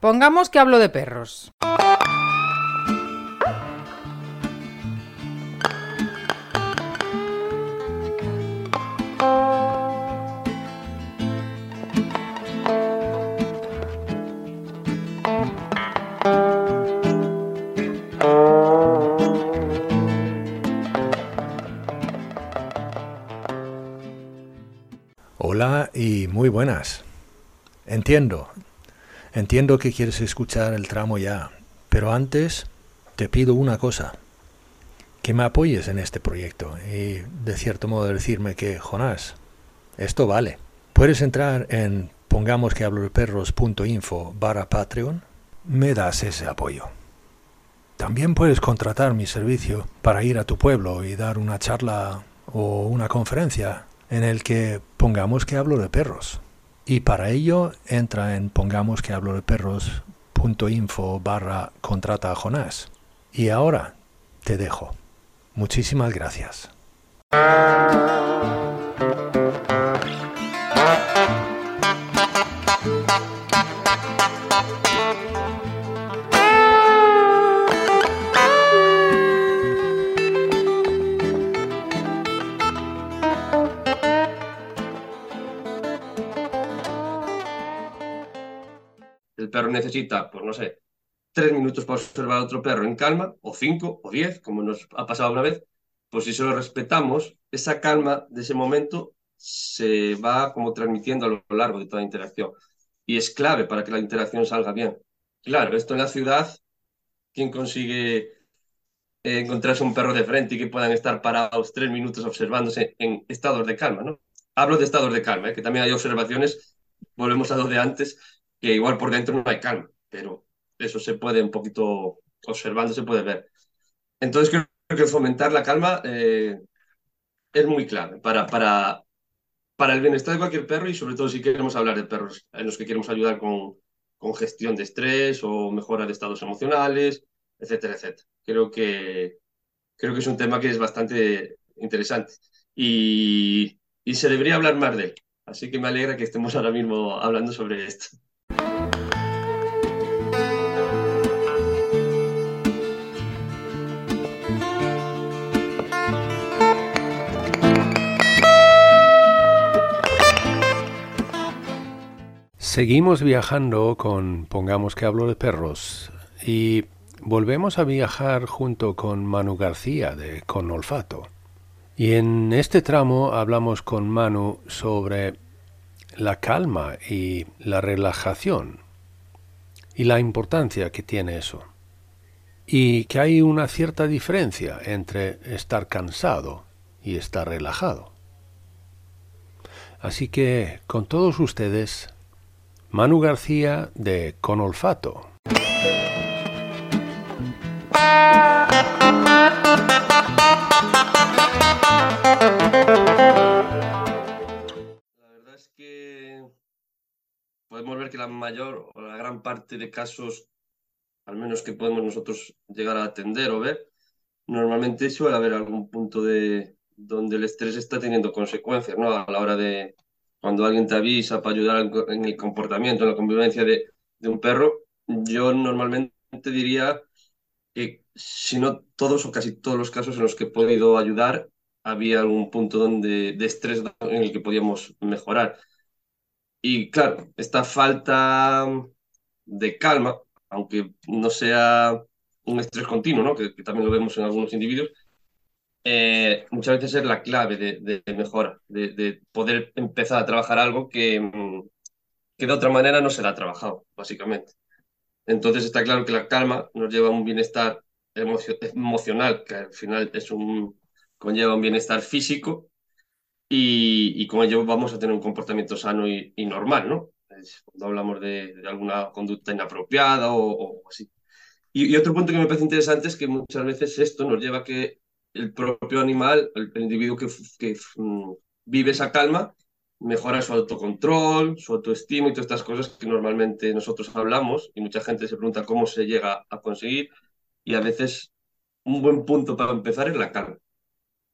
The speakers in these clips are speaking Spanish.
Pongamos que hablo de perros. Hola y muy buenas. Entiendo, entiendo que quieres escuchar el tramo ya, pero antes te pido una cosa, que me apoyes en este proyecto y de cierto modo decirme que, Jonás, esto vale. Puedes entrar en pongamos que hablo de perros.info barra Patreon, me das ese apoyo. También puedes contratar mi servicio para ir a tu pueblo y dar una charla o una conferencia en el que pongamos que hablo de perros. Y para ello entra en pongamos que hablo de perros.info barra contrata a Jonás. Y ahora te dejo. Muchísimas gracias. Perro necesita, pues no sé, tres minutos para observar a otro perro en calma, o cinco, o diez, como nos ha pasado una vez, pues si se lo respetamos, esa calma de ese momento se va como transmitiendo a lo largo de toda la interacción. Y es clave para que la interacción salga bien. Claro, esto en la ciudad, ¿quién consigue encontrarse un perro de frente y que puedan estar parados tres minutos observándose en estados de calma, ¿no? Hablo de estados de calma, ¿eh? que también hay observaciones, volvemos a lo de antes, que igual por dentro no hay calma, pero eso se puede un poquito observando, se puede ver. Entonces creo que fomentar la calma eh, es muy clave para, para, para el bienestar de cualquier perro y sobre todo si queremos hablar de perros en los que queremos ayudar con, con gestión de estrés o mejora de estados emocionales, etcétera, etcétera. Creo que, creo que es un tema que es bastante interesante y, y se debería hablar más de él. Así que me alegra que estemos ahora mismo hablando sobre esto. Seguimos viajando con Pongamos que hablo de perros y volvemos a viajar junto con Manu García de Con Olfato. Y en este tramo hablamos con Manu sobre la calma y la relajación y la importancia que tiene eso. Y que hay una cierta diferencia entre estar cansado y estar relajado. Así que con todos ustedes, Manu García de Con Olfato. La verdad es que podemos ver que la mayor o la gran parte de casos, al menos que podemos nosotros llegar a atender o ver, normalmente suele haber algún punto de donde el estrés está teniendo consecuencias, ¿no? A la hora de cuando alguien te avisa para ayudar en el comportamiento, en la convivencia de, un perro, yo normalmente diría que si no todos o casi todos los casos en los que he podido ayudar, había algún punto donde, de estrés en el que podíamos mejorar. Y claro, esta falta de calma, aunque no sea un estrés continuo, ¿no? que también lo vemos en algunos individuos, eh, muchas veces es la clave de, de mejora, de, de, poder empezar a trabajar algo que, que de otra manera no se ha trabajado, básicamente. Entonces está claro que la calma nos lleva a un bienestar emocio emocional, que al final es un, conlleva un bienestar físico y, con ello vamos a tener un comportamiento sano y, normal, ¿no? Es cuando hablamos de, de, alguna conducta inapropiada o, o así. Y, y, otro punto que me parece interesante es que muchas veces esto nos lleva a que el propio animal, el, el individuo que, um, vive esa calma, mejora su autocontrol, su autoestima y todas estas cosas que normalmente nosotros hablamos y mucha gente se pregunta cómo se llega a conseguir y a veces un buen punto para empezar es la calma,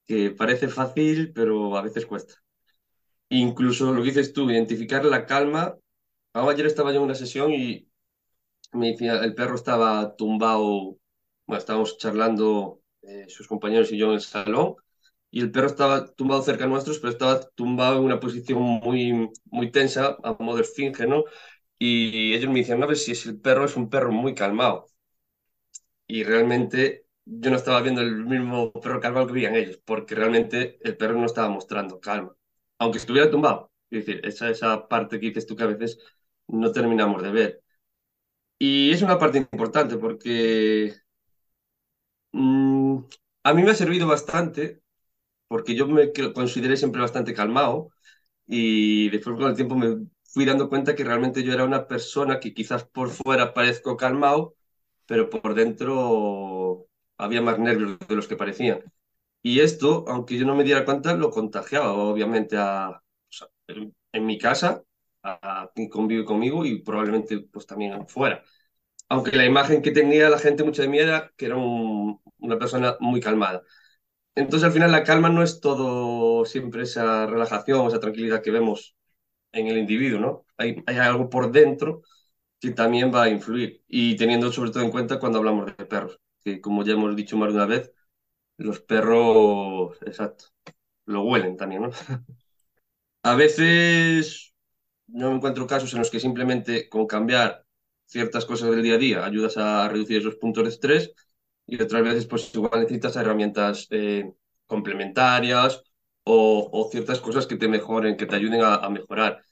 que parece fácil pero a veces cuesta. Incluso lo que dices tú, identificar la calma. Ayer estaba yo en una sesión y me decía, el perro estaba tumbado, bueno, estábamos charlando eh, sus compañeros y yo en el salón, y el perro estaba tumbado cerca nuestros, pero estaba tumbado en una posición muy, muy tensa, a modo de esfinge, ¿no? Y ellos me decían, a ver si el perro es un perro muy calmado. Y realmente yo no estaba viendo el mismo perro calmado que veían ellos, porque realmente el perro no estaba mostrando calma, aunque estuviera tumbado. Es decir, esa, esa parte que dices tú que a veces no terminamos de ver. Y es una parte importante porque mm, a mí me ha servido bastante, porque yo me consideré siempre bastante calmado y después con el tiempo me fui dando cuenta que realmente yo era una persona que quizás por fuera parezco calmado, pero por dentro había más nervios de los que parecían. Y esto, aunque yo no me diera cuenta, lo contagiaba obviamente a, en, mi casa, a, quien convive conmigo y probablemente pues también fuera. Aunque la imagen que tenía la gente mucha de mí era que era una persona muy calmada. Entonces al final la calma no es todo siempre esa relajación, esa tranquilidad que vemos en el individuo, ¿no? Hay, hay algo por dentro que también va a influir y teniendo sobre todo en cuenta cuando hablamos de perros, que como ya hemos dicho más de una vez, los perros, exacto, lo huelen también, ¿no? A veces no encuentro casos en los que simplemente con cambiar ciertas cosas del día a día ayudas a reducir esos puntos de estrés y otras veces pues igual necesitas herramientas eh, complementarias o, ciertas cosas que te mejoren, que te ayuden a, mejorar.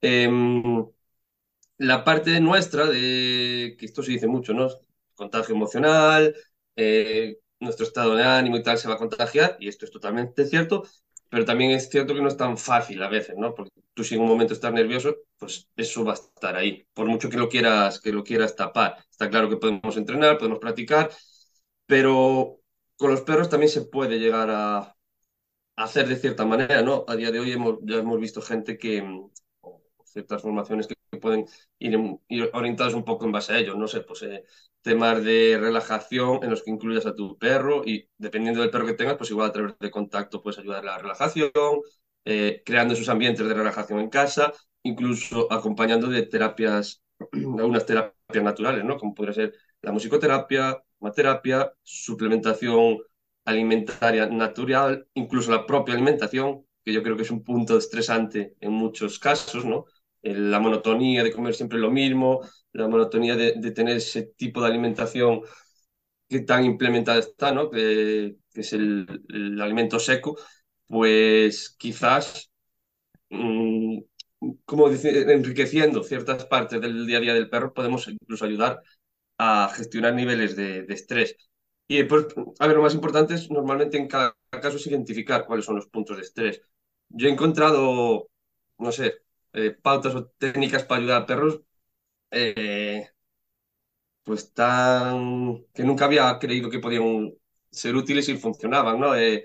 Em, la parte nuestra de, que esto se dice mucho, ¿no? Contagio emocional, eh, nuestro estado de ánimo y tal se va a contagiar, y esto es totalmente cierto, pero también es cierto que no es tan fácil a veces, ¿no? Porque tú si en un momento estás nervioso, pues eso va a estar ahí, por mucho que lo quieras, que lo quieras tapar. Está claro que podemos entrenar, podemos practicar, pero con los perros también se puede llegar a, hacer de cierta manera, ¿no? A día de hoy hemos, ya hemos visto gente que, ciertas formaciones que pueden ir, orientadas un poco en base a ello, no sé, pues eh, temas de relajación en los que incluyas a tu perro y dependiendo del perro que tengas, pues igual a través de contacto puedes ayudar a la relajación, eh, creando esos ambientes de relajación en casa, incluso acompañando de terapias, algunas terapias naturales, ¿no? Como podría ser la musicoterapia, terapia, suplementación alimentaria natural, incluso la propia alimentación, que yo creo que es un punto estresante en muchos casos, ¿no? La monotonía de comer siempre lo mismo, la monotonía de, tener ese tipo de alimentación que tan implementada está, ¿no? Que, es el, alimento seco, pues quizás, mm, como dice, enriqueciendo ciertas partes del día a día del perro, podemos incluso ayudar a gestionar niveles de, de estrés. Y pues, a ver, lo más importante es normalmente en cada caso es identificar cuáles son los puntos de estrés. Yo he encontrado, no sé, eh, pautas o técnicas para ayudar a perros, eh, pues tan que nunca había creído que podían ser útiles y funcionaban, ¿no? Eh,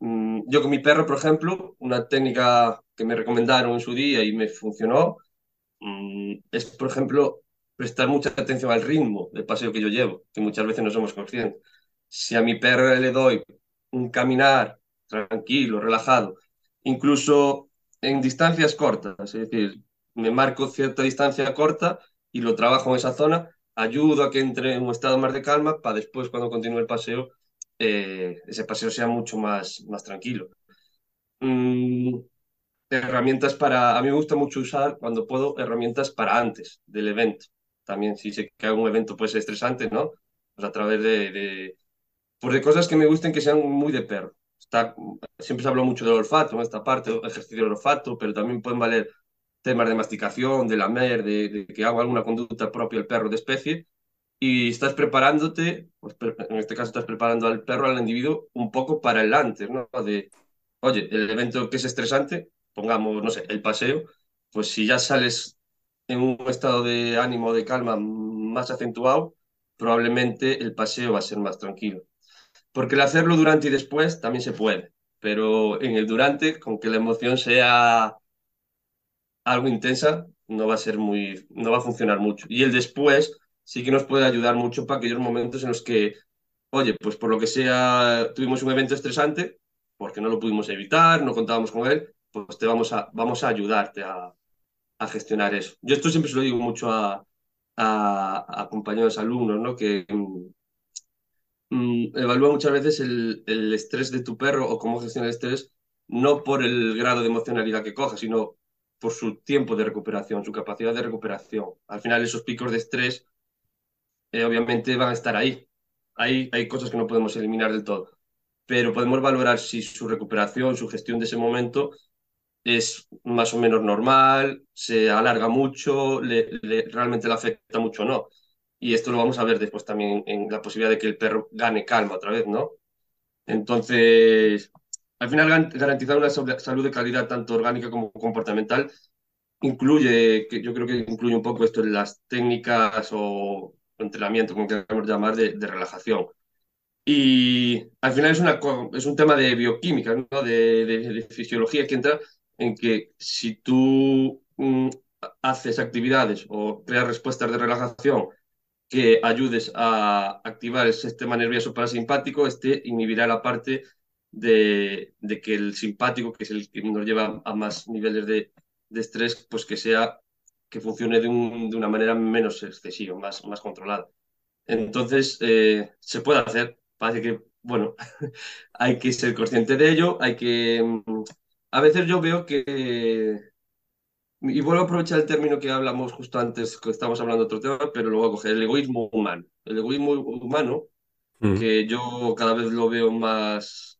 mm, yo con mi perro, por ejemplo, una técnica que me recomendaron en su día y me funcionó, mm, es, por ejemplo, prestar mucha atención al ritmo del paseo que yo llevo, que muchas veces no somos conscientes si a mi perro le doy un caminar tranquilo, relajado, incluso en distancias cortas, es decir, me marco cierta distancia corta y lo trabajo en esa zona, ayudo a que entre en un estado más de calma para después cuando continúe el paseo, eh, ese paseo sea mucho más, más tranquilo. Mm, herramientas para, a mí me gusta mucho usar cuando puedo herramientas para antes del evento. También si sé que un evento puede ser estresante, ¿no? Pues a través de pues de cosas que me gusten que sean muy de perro. Siempre se habla mucho del olfato, en esta parte, ejercicio del olfato, pero también pueden valer temas de masticación, de lamer, de, de que haga alguna conducta propia el perro de especie, y estás preparándote, pues, en este caso estás preparando al perro, al individuo, un poco para el antes, ¿no? De, oye, el evento que es estresante, pongamos, no sé, el paseo, pues si ya sales en un estado de ánimo, de calma más acentuado, probablemente el paseo va a ser más tranquilo. Porque el hacerlo durante y después también se puede, pero en el durante, con que la emoción sea algo intensa, no va a ser muy, no va a funcionar mucho. Y el después sí que nos puede ayudar mucho para aquellos momentos en los que, oye, pues por lo que sea, tuvimos un evento estresante, porque no lo pudimos evitar, no contábamos con él, pues te vamos a, vamos a ayudarte a, a gestionar eso. Yo esto siempre se lo digo mucho a, a, compañeros alumnos, ¿no? Que mm, evalúa muchas veces el, estrés de tu perro o cómo gestiona el estrés, no por el grado de emocionalidad que coja, sino por su tiempo de recuperación, su capacidad de recuperación. Al final esos picos de estrés eh, obviamente van a estar ahí. Hay, hay cosas que no podemos eliminar del todo, pero podemos valorar si su recuperación, su gestión de ese momento es más o menos normal, se alarga mucho, le, realmente le afecta mucho o no. Y esto lo vamos a ver después también en la posibilidad de que el perro gane calma otra vez, ¿no? Entonces, al final garantizar una salud de calidad tanto orgánica como comportamental incluye, que yo creo que incluye un poco esto en las técnicas o entrenamiento, como queramos llamar, de, relajación. Y al final es, una, es un tema de bioquímica, ¿no? de, de, fisiología que entra en que si tú mm, haces actividades o creas respuestas de relajación que ayudes a activar el sistema nervioso parasimpático, este inhibirá la parte de, que el simpático, que es el que nos lleva a más niveles de, estrés, pues que sea que funcione de, un, de, una manera menos excesiva, más, más controlada. Entonces, eh, se puede hacer. Parece que, bueno, hay que ser consciente de ello, hay que... Mm, a veces yo veo que... Y vuelvo a aprovechar el término que hablamos justo antes, que estábamos hablando de otro tema, pero lo voy a coger, el egoísmo humano. El egoísmo humano, mm. que yo cada vez lo veo más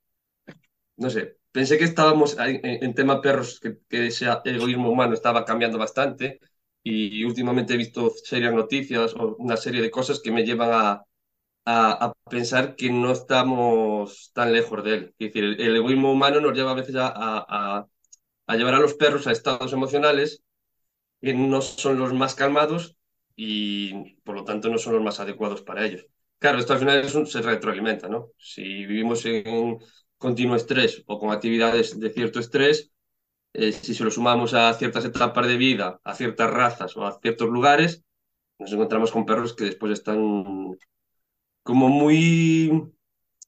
no sé, pensé que estábamos en, tema perros, que, ese egoísmo humano estaba cambiando bastante y últimamente he visto serias noticias o una serie de cosas que me llevan a, a, pensar que no estamos tan lejos de él. Es decir, el, egoísmo humano nos lleva a veces a, a, a llevar a los perros a estados emocionales que no son los más calmados y por lo tanto no son los más adecuados para ellos. Claro, esto al final es un, se retroalimenta, ¿no? Si vivimos en, continuo estrés o con actividades de cierto estrés, eh, si se lo sumamos a ciertas etapas de vida, a ciertas razas o a ciertos lugares, nos encontramos con perros que después están como muy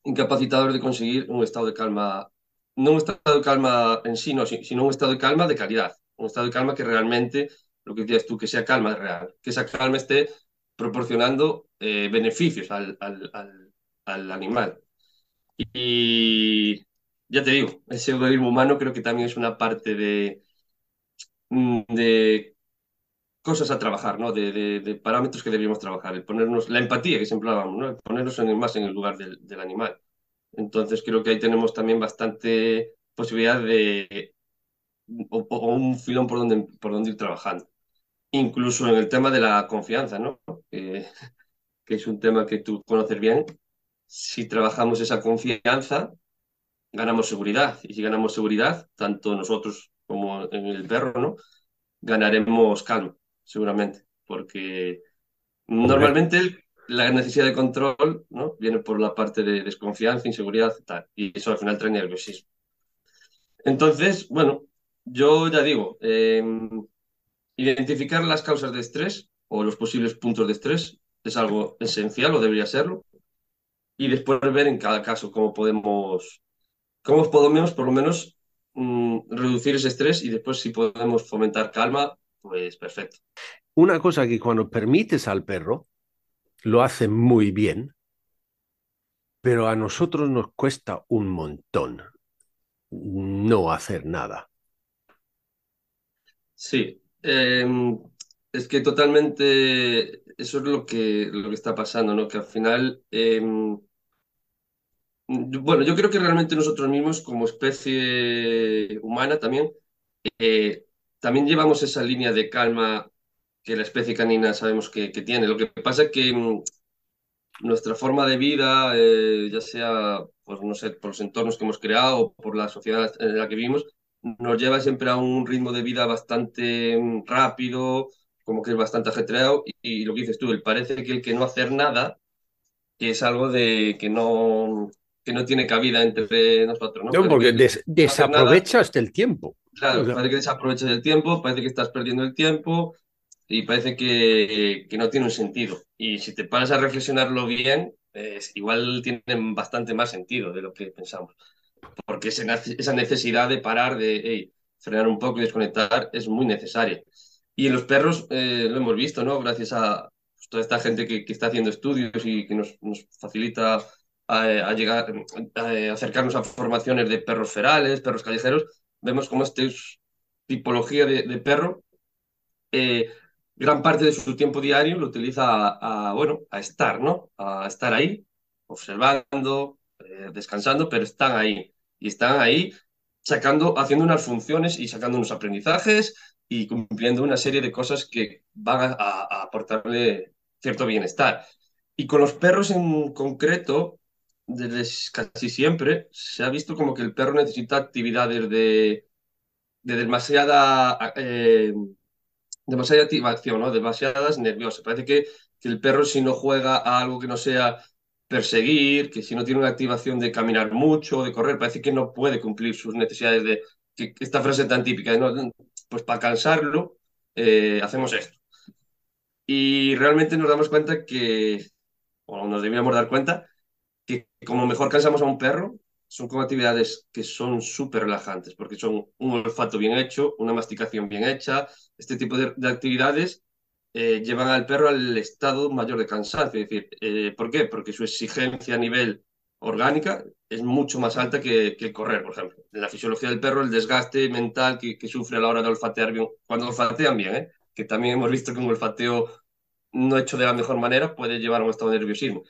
incapacitados de conseguir un estado de calma, no un estado de calma en sí, sino un estado de calma de calidad, un estado de calma que realmente, lo que decías tú, que sea calma real, que esa calma esté proporcionando eh, beneficios al, al, al, al animal. Y ya te digo, ese egoísmo humano creo que también es una parte de, mm, de cosas a trabajar, ¿no? De, de, parámetros que deberíamos trabajar, el ponernos, la empatía que siempre hablábamos, ¿no? ponernos en, más en el lugar del, del, animal. Entonces creo que ahí tenemos también bastante posibilidad de, o, un filón por donde, por donde ir trabajando. Incluso en el tema de la confianza, ¿no? que es un tema que tú conoces bien, si trabajamos esa confianza, ganamos seguridad. Y si ganamos seguridad, tanto nosotros como en el perro, ¿no? Ganaremos calma, seguramente. Porque normalmente la necesidad de control ¿no? viene por la parte de desconfianza, inseguridad y eso al final trae nerviosismo. Entonces, bueno, yo ya digo, em, identificar las causas de estrés o los posibles puntos de estrés es algo esencial o debería serlo y después ver en cada caso cómo podemos, cómo podemos por lo menos mm, reducir ese estrés y después si podemos fomentar calma, pues perfecto. Una cosa que cuando permites al perro, lo hace muy bien, pero a nosotros nos cuesta un montón no hacer nada. Sí, em, es que totalmente eso es lo que, lo que está pasando, ¿no? Que al final, em, bueno, yo creo que realmente nosotros mismos como especie humana también, eh, también llevamos esa línea de calma que la especie canina sabemos que, tiene. Lo que pasa es que mm, nuestra forma de vida, eh, ya sea, pues no sé, por los entornos que hemos creado o por la sociedad en la que vivimos, nos lleva siempre a un ritmo de vida bastante mm, rápido, como que es bastante ajetreado y, lo que dices tú, el parece que el que no hacer nada que es algo de que no que no tiene cabida entre nosotros. No, no porque desaprovechas el tiempo. Claro, parece que desaprovechas el tiempo, parece que estás perdiendo el tiempo y parece que, que no tiene un sentido. Y si te paras a reflexionarlo bien, igual tiene bastante más sentido de lo que pensamos. Porque esa necesidad de parar, de frenar un poco y desconectar es muy necesaria. Y en los perros eh, lo hemos visto, ¿no? Gracias a, pues, toda esta gente que, que, está haciendo estudios y que nos, nos facilita a, a llegar, a acercarnos a formaciones de perros ferales, perros callejeros, vemos como esta tipología de, de perro, eh, gran parte de su tiempo diario lo utiliza a, a, bueno, a estar, ¿no? A estar ahí, observando, eh, descansando, pero están ahí. Y están ahí sacando, haciendo unas funciones y sacando unos aprendizajes y cumpliendo una serie de cosas que van a, a aportarle cierto bienestar. Y con los perros en concreto, desde casi siempre se ha visto como que el perro necesita actividades de, de demasiada, eh, demasiada activación, ¿no? demasiadas nerviosas. Parece que, que el perro si no juega a algo que no sea perseguir, que si no tiene una activación de caminar mucho, de correr, parece que no puede cumplir sus necesidades de... Que, esta frase tan típica, ¿no? pues para cansarlo eh, hacemos esto. Y realmente nos damos cuenta que, o nos debíamos dar cuenta, que como mejor cansamos a un perro, son como actividades que son súper relajantes, porque son un olfato bien hecho, una masticación bien hecha, este tipo de, de actividades eh, llevan al perro al estado mayor de cansancio. Es decir, eh, ¿por qué? Porque su exigencia a nivel orgánica es mucho más alta que, que, correr, por ejemplo. En la fisiología del perro, el desgaste mental que, que sufre a la hora de olfatear bien, cuando olfatean bien, ¿eh? que también hemos visto que un olfateo no hecho de la mejor manera puede llevar a un estado de nerviosismo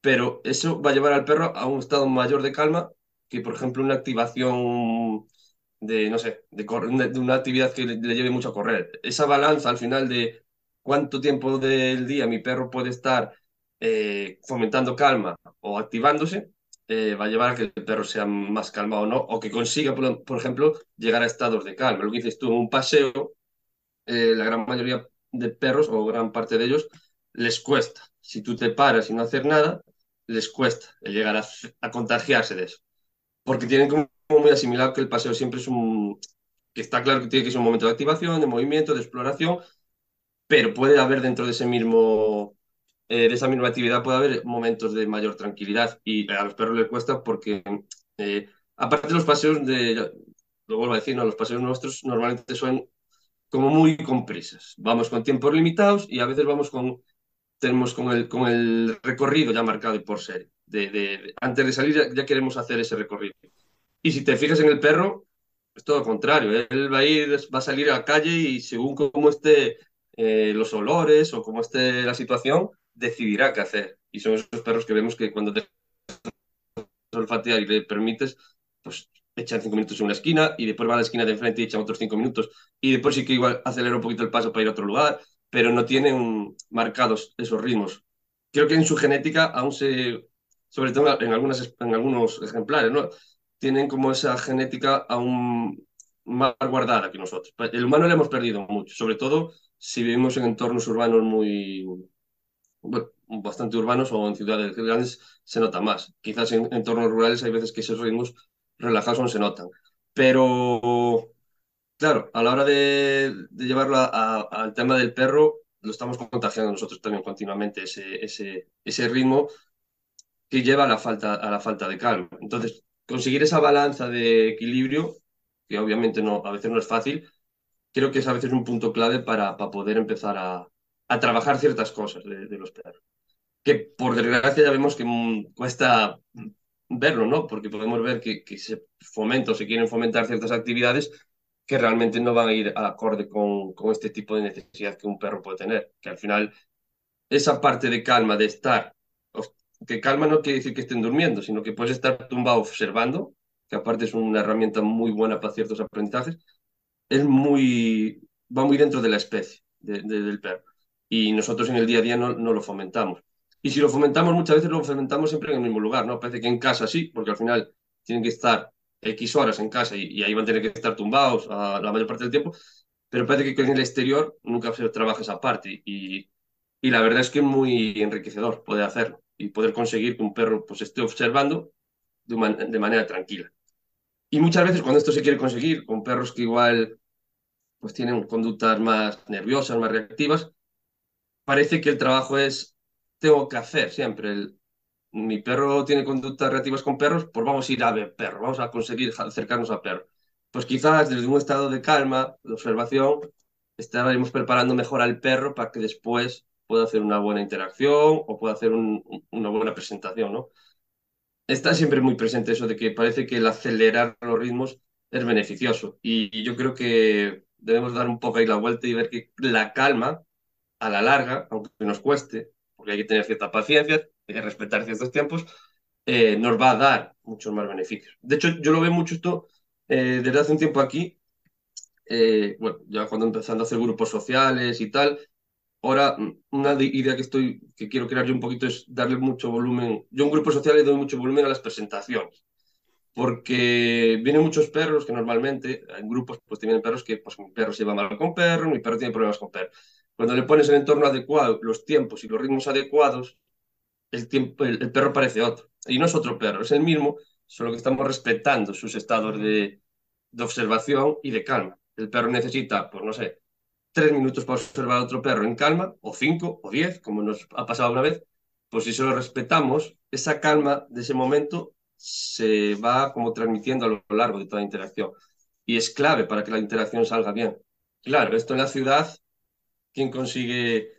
pero eso va a llevar al perro a un estado mayor de calma que, por ejemplo, una activación de, no sé, de, de una actividad que le, le, lleve mucho a correr. Esa balanza al final de cuánto tiempo del día mi perro puede estar eh, fomentando calma o activándose, eh, va a llevar a que el perro sea más calmado o no, o que consiga, por, ejemplo, llegar a estados de calma. Lo que dices tú, en un paseo, eh, la gran mayoría de perros, o gran parte de ellos, les cuesta. Si tú te paras y no hacer nada, les cuesta llegar a contagiarse de eso. Porque tienen como muy asimilado que el paseo siempre es un... que está claro que tiene que ser un momento de activación, de movimiento, de exploración, pero puede haber dentro de ese mismo... Eh, de esa misma actividad puede haber momentos de mayor tranquilidad y a los perros les cuesta porque eh, aparte de los paseos de, lo vuelvo a decir, no, los paseos nuestros normalmente son como muy con prisas. Vamos con tiempos limitados y a veces vamos con tenemos con el, con el recorrido ya marcado por serie. De, de, antes de salir ya, ya, queremos hacer ese recorrido. Y si te fijas en el perro, es todo lo contrario. Él va a, ir, va a salir a la calle y según cómo esté eh, los olores o cómo esté la situación, decidirá qué hacer. Y son esos perros que vemos que cuando te olfatear y le permites, pues echan cinco minutos en una esquina y después va a la esquina de enfrente y echan otros cinco minutos. Y después sí que igual acelera un poquito el paso para ir a otro lugar pero no tienen marcados esos ritmos. Creo que en su genética aún se, sobre todo en, algunas, en algunos ejemplares, ¿no? tienen como esa genética aún más guardada que nosotros. El humano le hemos perdido mucho, sobre todo si vivimos en entornos urbanos muy, bueno, bastante urbanos o en ciudades grandes se nota más. Quizás en entornos rurales hay veces que esos ritmos relajados no se notan. Pero Claro, a la hora de, de llevarlo al tema del perro, lo estamos contagiando nosotros también continuamente, ese, ese, ese ritmo que lleva a la, falta, a la falta de calma. Entonces, conseguir esa balanza de equilibrio, que obviamente no, a veces no es fácil, creo que es a veces un punto clave para, para poder empezar a, a trabajar ciertas cosas de, de, los perros. Que por desgracia ya vemos que cuesta verlo, ¿no? Porque podemos ver que, que se fomenta o se quieren fomentar ciertas actividades que realmente no van a ir acorde con, con este tipo de necesidad que un perro puede tener. Que al final, esa parte de calma, de estar, que calma no quiere decir que estén durmiendo, sino que puedes estar tumbado observando, que aparte es una herramienta muy buena para ciertos aprendizajes, es muy, va muy dentro de la especie de, de, del perro. Y nosotros en el día a día no, no, lo fomentamos. Y si lo fomentamos, muchas veces lo fomentamos siempre en el mismo lugar, ¿no? Parece que en casa sí, porque al final tienen que estar X horas en casa y, y, ahí van a tener que estar tumbados a la mayor parte del tiempo, pero parece que en el exterior nunca se trabaja esa parte y, y la verdad es que es muy enriquecedor poder hacerlo y poder conseguir que un perro pues esté observando de, man de manera tranquila. Y muchas veces cuando esto se quiere conseguir con perros que igual pues tienen conductas más nerviosas, más reactivas, parece que el trabajo es tengo que hacer siempre el mi perro tiene conductas reactivas con perros, pues vamos a ir a ver perro, vamos a conseguir acercarnos a perro. Pues quizás desde un estado de calma, de observación, estaremos preparando mejor al perro para que después puede hacer una buena interacción o puede hacer una buena presentación, ¿no? Está siempre muy presente eso de que parece que el acelerar los ritmos es beneficioso y yo creo que debemos dar un poco ahí la vuelta y ver que la calma, a la larga, aunque nos cueste, porque hay que tener cierta paciencia, hay que respetar ciertos tiempos, eh, nos va a dar muchos más beneficios. De hecho, yo lo veo mucho esto eh, desde hace un tiempo aquí, eh, bueno, ya cuando empezando a hacer grupos sociales y tal, ahora una idea que estoy, que quiero crear yo un poquito es darle mucho volumen, yo en un grupo social le doy mucho volumen a las presentaciones porque vienen muchos perros que normalmente en grupos pues tienen perros que pues mi perro se lleva mal con perro, mi perro tiene problemas con perro. Cuando le pones el entorno adecuado, los tiempos y los ritmos adecuados, el, tiempo, el, perro parece otro. Y no es otro perro, es el mismo, solo que estamos respetando sus estados de, de observación y de calma. El perro necesita, pues no sé, tres minutos para observar a otro perro en calma, o cinco, o diez, como nos ha pasado una vez, pues si solo respetamos, esa calma de ese momento se va como transmitiendo a lo largo de toda la interacción. Y es clave para que la interacción salga bien. Claro, esto en la ciudad, ¿quién consigue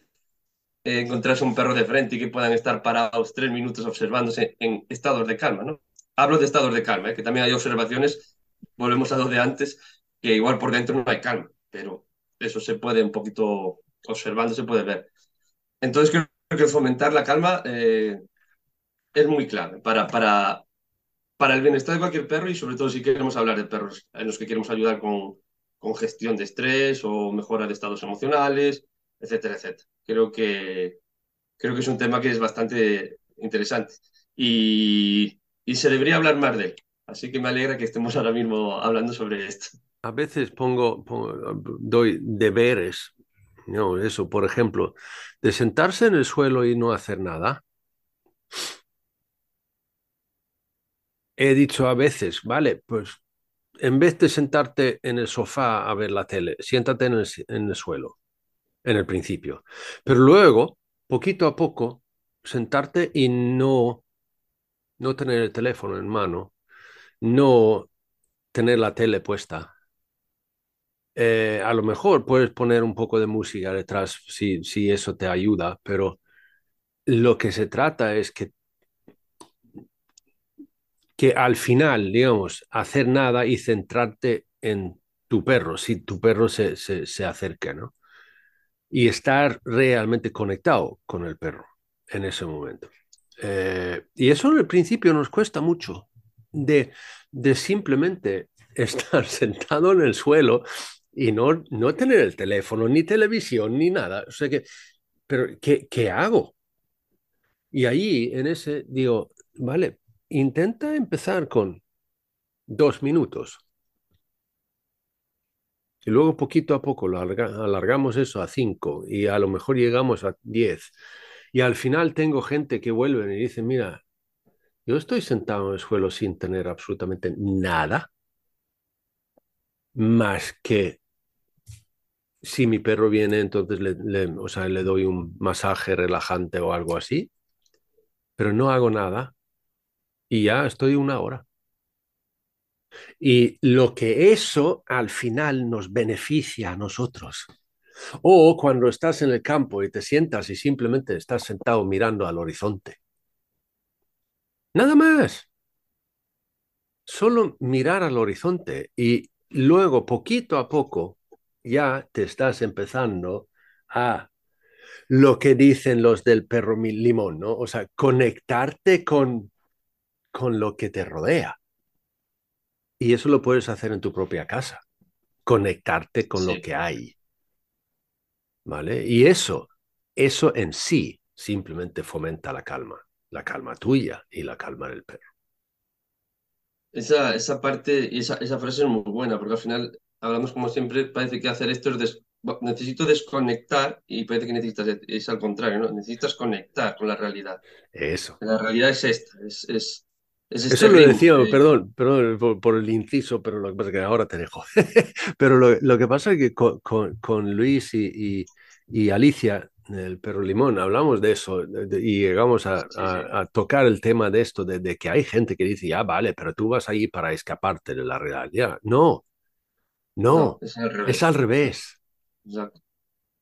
encontrarse un perro de frente y que puedan estar parados tres minutos observándose en estados de calma? ¿no? Hablo de estados de calma, ¿eh? que también hay observaciones, volvemos a lo de antes, que igual por dentro no hay calma, pero eso se puede un poquito observando, se puede ver. Entonces creo que fomentar la calma eh, es muy clave para, para para el bienestar de cualquier perro y sobre todo si queremos hablar de perros en los que queremos ayudar con, con gestión de estrés o mejora de estados emocionales, etcétera, etcétera. Creo que, creo que es un tema que es bastante interesante y, y se debería hablar más de él. Así que me alegra que estemos ahora mismo hablando sobre esto. A veces pongo, doy deberes, ¿no? Eso, por ejemplo, de sentarse en el suelo y no hacer nada he dicho a veces, vale, pues en vez de sentarte en el sofá a ver la tele, siéntate en el, suelo, en el principio. Pero luego, poquito a poco, sentarte y no, no tener el teléfono en mano, no tener la tele puesta. Eh, a lo mejor puedes poner un poco de música detrás si, si eso te ayuda, pero lo que se trata es que que al final, digamos, hacer nada y centrarte en tu perro, si tu perro se, se, acerca, ¿no? Y estar realmente conectado con el perro en ese momento. Eh, y eso en el principio nos cuesta mucho, de, de simplemente estar sentado en el suelo y no, no tener el teléfono, ni televisión, ni nada. O sea que, pero ¿qué, qué hago? Y ahí, en ese, digo, vale, intenta empezar con dos minutos. Y luego poquito a poco alargamos eso a cinco y a lo mejor llegamos a diez. Y al final tengo gente que vuelve y dice, mira, yo estoy sentado en el suelo sin tener absolutamente nada más que si mi perro viene, entonces le, o sea, le doy un masaje relajante o algo así, pero no hago nada y ya estoy una hora. Y lo que eso al final nos beneficia a nosotros. O cuando estás en el campo y te sientas y simplemente estás sentado mirando al horizonte. Nada más. Solo mirar al horizonte y luego poquito a poco ya te estás empezando a lo que dicen los del perro limón, ¿no? O sea, conectarte con con lo que te rodea. Y eso lo puedes hacer en tu propia casa, conectarte con lo que hay. ¿Vale? Y eso, eso en sí simplemente fomenta la calma, la calma tuya y la calma del perro. Esa, esa parte, esa, esa frase es muy buena, porque al final hablamos como siempre, parece que hacer esto es necesito desconectar y parece que necesitas, es al contrario, ¿no? Necesitas conectar con la realidad. Eso. La realidad es esta, es, es, eso lo decía, perdón, perdón por, el inciso, pero lo que pasa es que ahora te dejo. pero lo, que pasa es que con, Luis y, Alicia, el perro limón, hablamos de eso y llegamos a, tocar el tema de esto, de, que hay gente que dice, ya vale, pero tú vas ahí para escaparte de la realidad. No, no, es al revés. Exacto.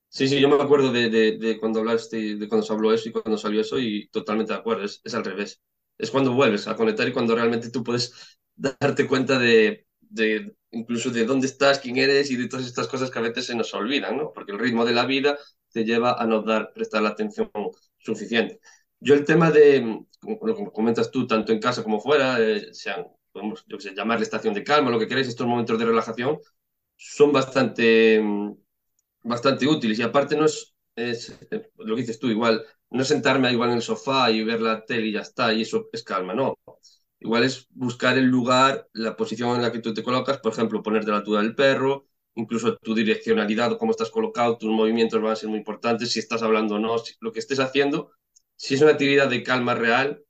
Sí, sí, yo me acuerdo de, de, de cuando hablaste, de cuando se habló eso y cuando salió eso y totalmente de acuerdo, es, es al revés. Es cuando vuelves a conectar y cuando realmente tú puedes darte cuenta de, de incluso de dónde estás, quién eres y de todas estas cosas que a veces se nos olvidan, ¿no? Porque el ritmo de la vida te lleva a no dar, prestar la atención suficiente. Yo el tema de, como lo que comentas tú, tanto en casa como fuera, eh, sean, podemos, yo sé, llamarle estación de calma, lo que queráis, estos momentos de relajación, son bastante, mm, bastante útiles. Y aparte no es, es, eh, lo que dices tú, igual, no sentarme igual en el sofá y ver la tele y ya está, y eso es calma, no. Igual es buscar el lugar, la posición en la que tú te colocas, por ejemplo, ponerte a la altura del perro, incluso tu direccionalidad cómo estás colocado, tus movimientos van a ser muy importantes, si estás hablando o no, si, lo que estés haciendo, si es una actividad de calma real,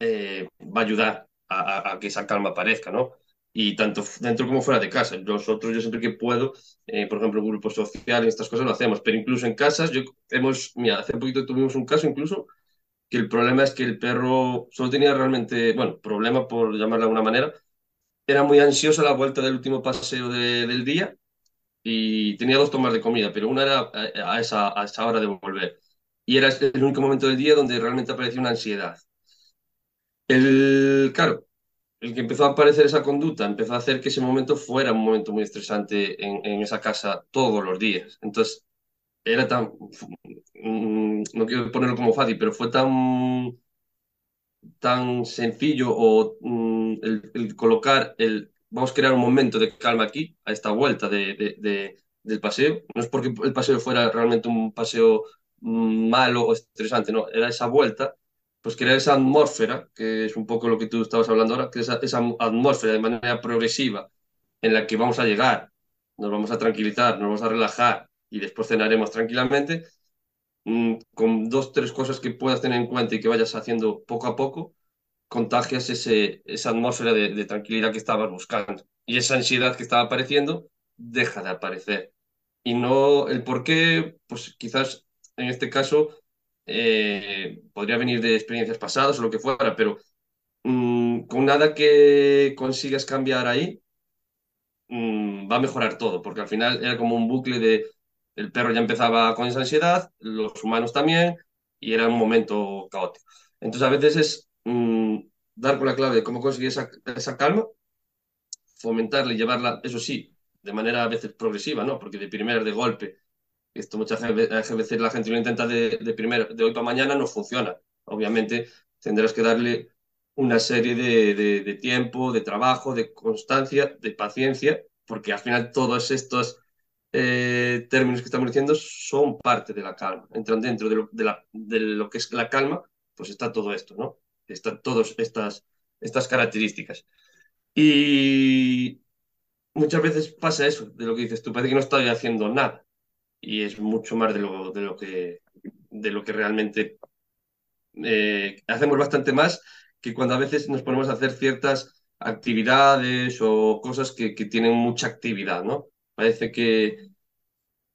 eh, va a ayudar a, que esa calma aparezca, ¿no? Y tanto dentro como fuera de casa. Nosotros, yo siempre que puedo, eh, por ejemplo, grupos sociales, estas cosas lo hacemos, pero incluso en casas, yo hemos, mira, hace poquito tuvimos un caso incluso que el problema es que el perro solo tenía realmente, bueno, problema por llamarlo de alguna manera, era muy ansioso a la vuelta del último paseo de, del día y tenía dos tomas de comida, pero una era a, esa, a esa hora de volver. Y era el único momento del día donde realmente aparecía una ansiedad. El, claro, el que empezó a aparecer esa conducta empezó a hacer que ese momento fuera un momento muy estresante en, en esa casa todos los días. Entonces, era tan, mm, no quiero ponerlo como fácil, pero fue tan, tan sencillo o mm, el, colocar el, vamos a crear un momento de calma aquí, a esta vuelta de, de, de, del paseo. No es porque el paseo fuera realmente un paseo mm, malo o estresante, no, era esa vuelta, pues crear esa atmósfera, que es un poco lo que tú estabas hablando ahora, que esa, esa atmósfera de manera progresiva en la que vamos a llegar, nos vamos a tranquilizar, nos vamos a relajar, y después cenaremos tranquilamente, mmm, con dos, tres cosas que puedas tener en cuenta y que vayas haciendo poco a poco, contagias ese, esa atmósfera de, tranquilidad que estabas buscando. Y esa ansiedad que estaba apareciendo deja de aparecer. Y no el por qué, pues quizás en este caso eh, podría venir de experiencias pasadas o lo que fuera, pero mmm, con nada que consigas cambiar ahí, mmm, va a mejorar todo, porque al final era como un bucle de el perro ya empezaba con esa ansiedad, los humanos también, y era un momento caótico. Entonces, a veces es mmm, dar con la clave de cómo conseguir esa, esa calma, fomentarla y llevarla, eso sí, de manera a veces progresiva, ¿no? Porque de primera, de golpe, esto muchas veces la gente lo intenta de, de, primera, de hoy para mañana, no funciona. Obviamente tendrás que darle una serie de, de, de tiempo, de trabajo, de constancia, de paciencia, porque al final todos estos eh, términos que estamos diciendo son parte de la calma. Entran dentro de lo, de, la, lo, que es la calma, pues está todo esto, ¿no? Están todas estas, estas características. Y muchas veces pasa eso, de lo que dices tú, parece que no estoy haciendo nada. Y es mucho más de lo, de lo, que, de lo que realmente eh, hacemos bastante más que cuando a veces nos ponemos a hacer ciertas actividades o cosas que, que tienen mucha actividad, ¿no? Parece que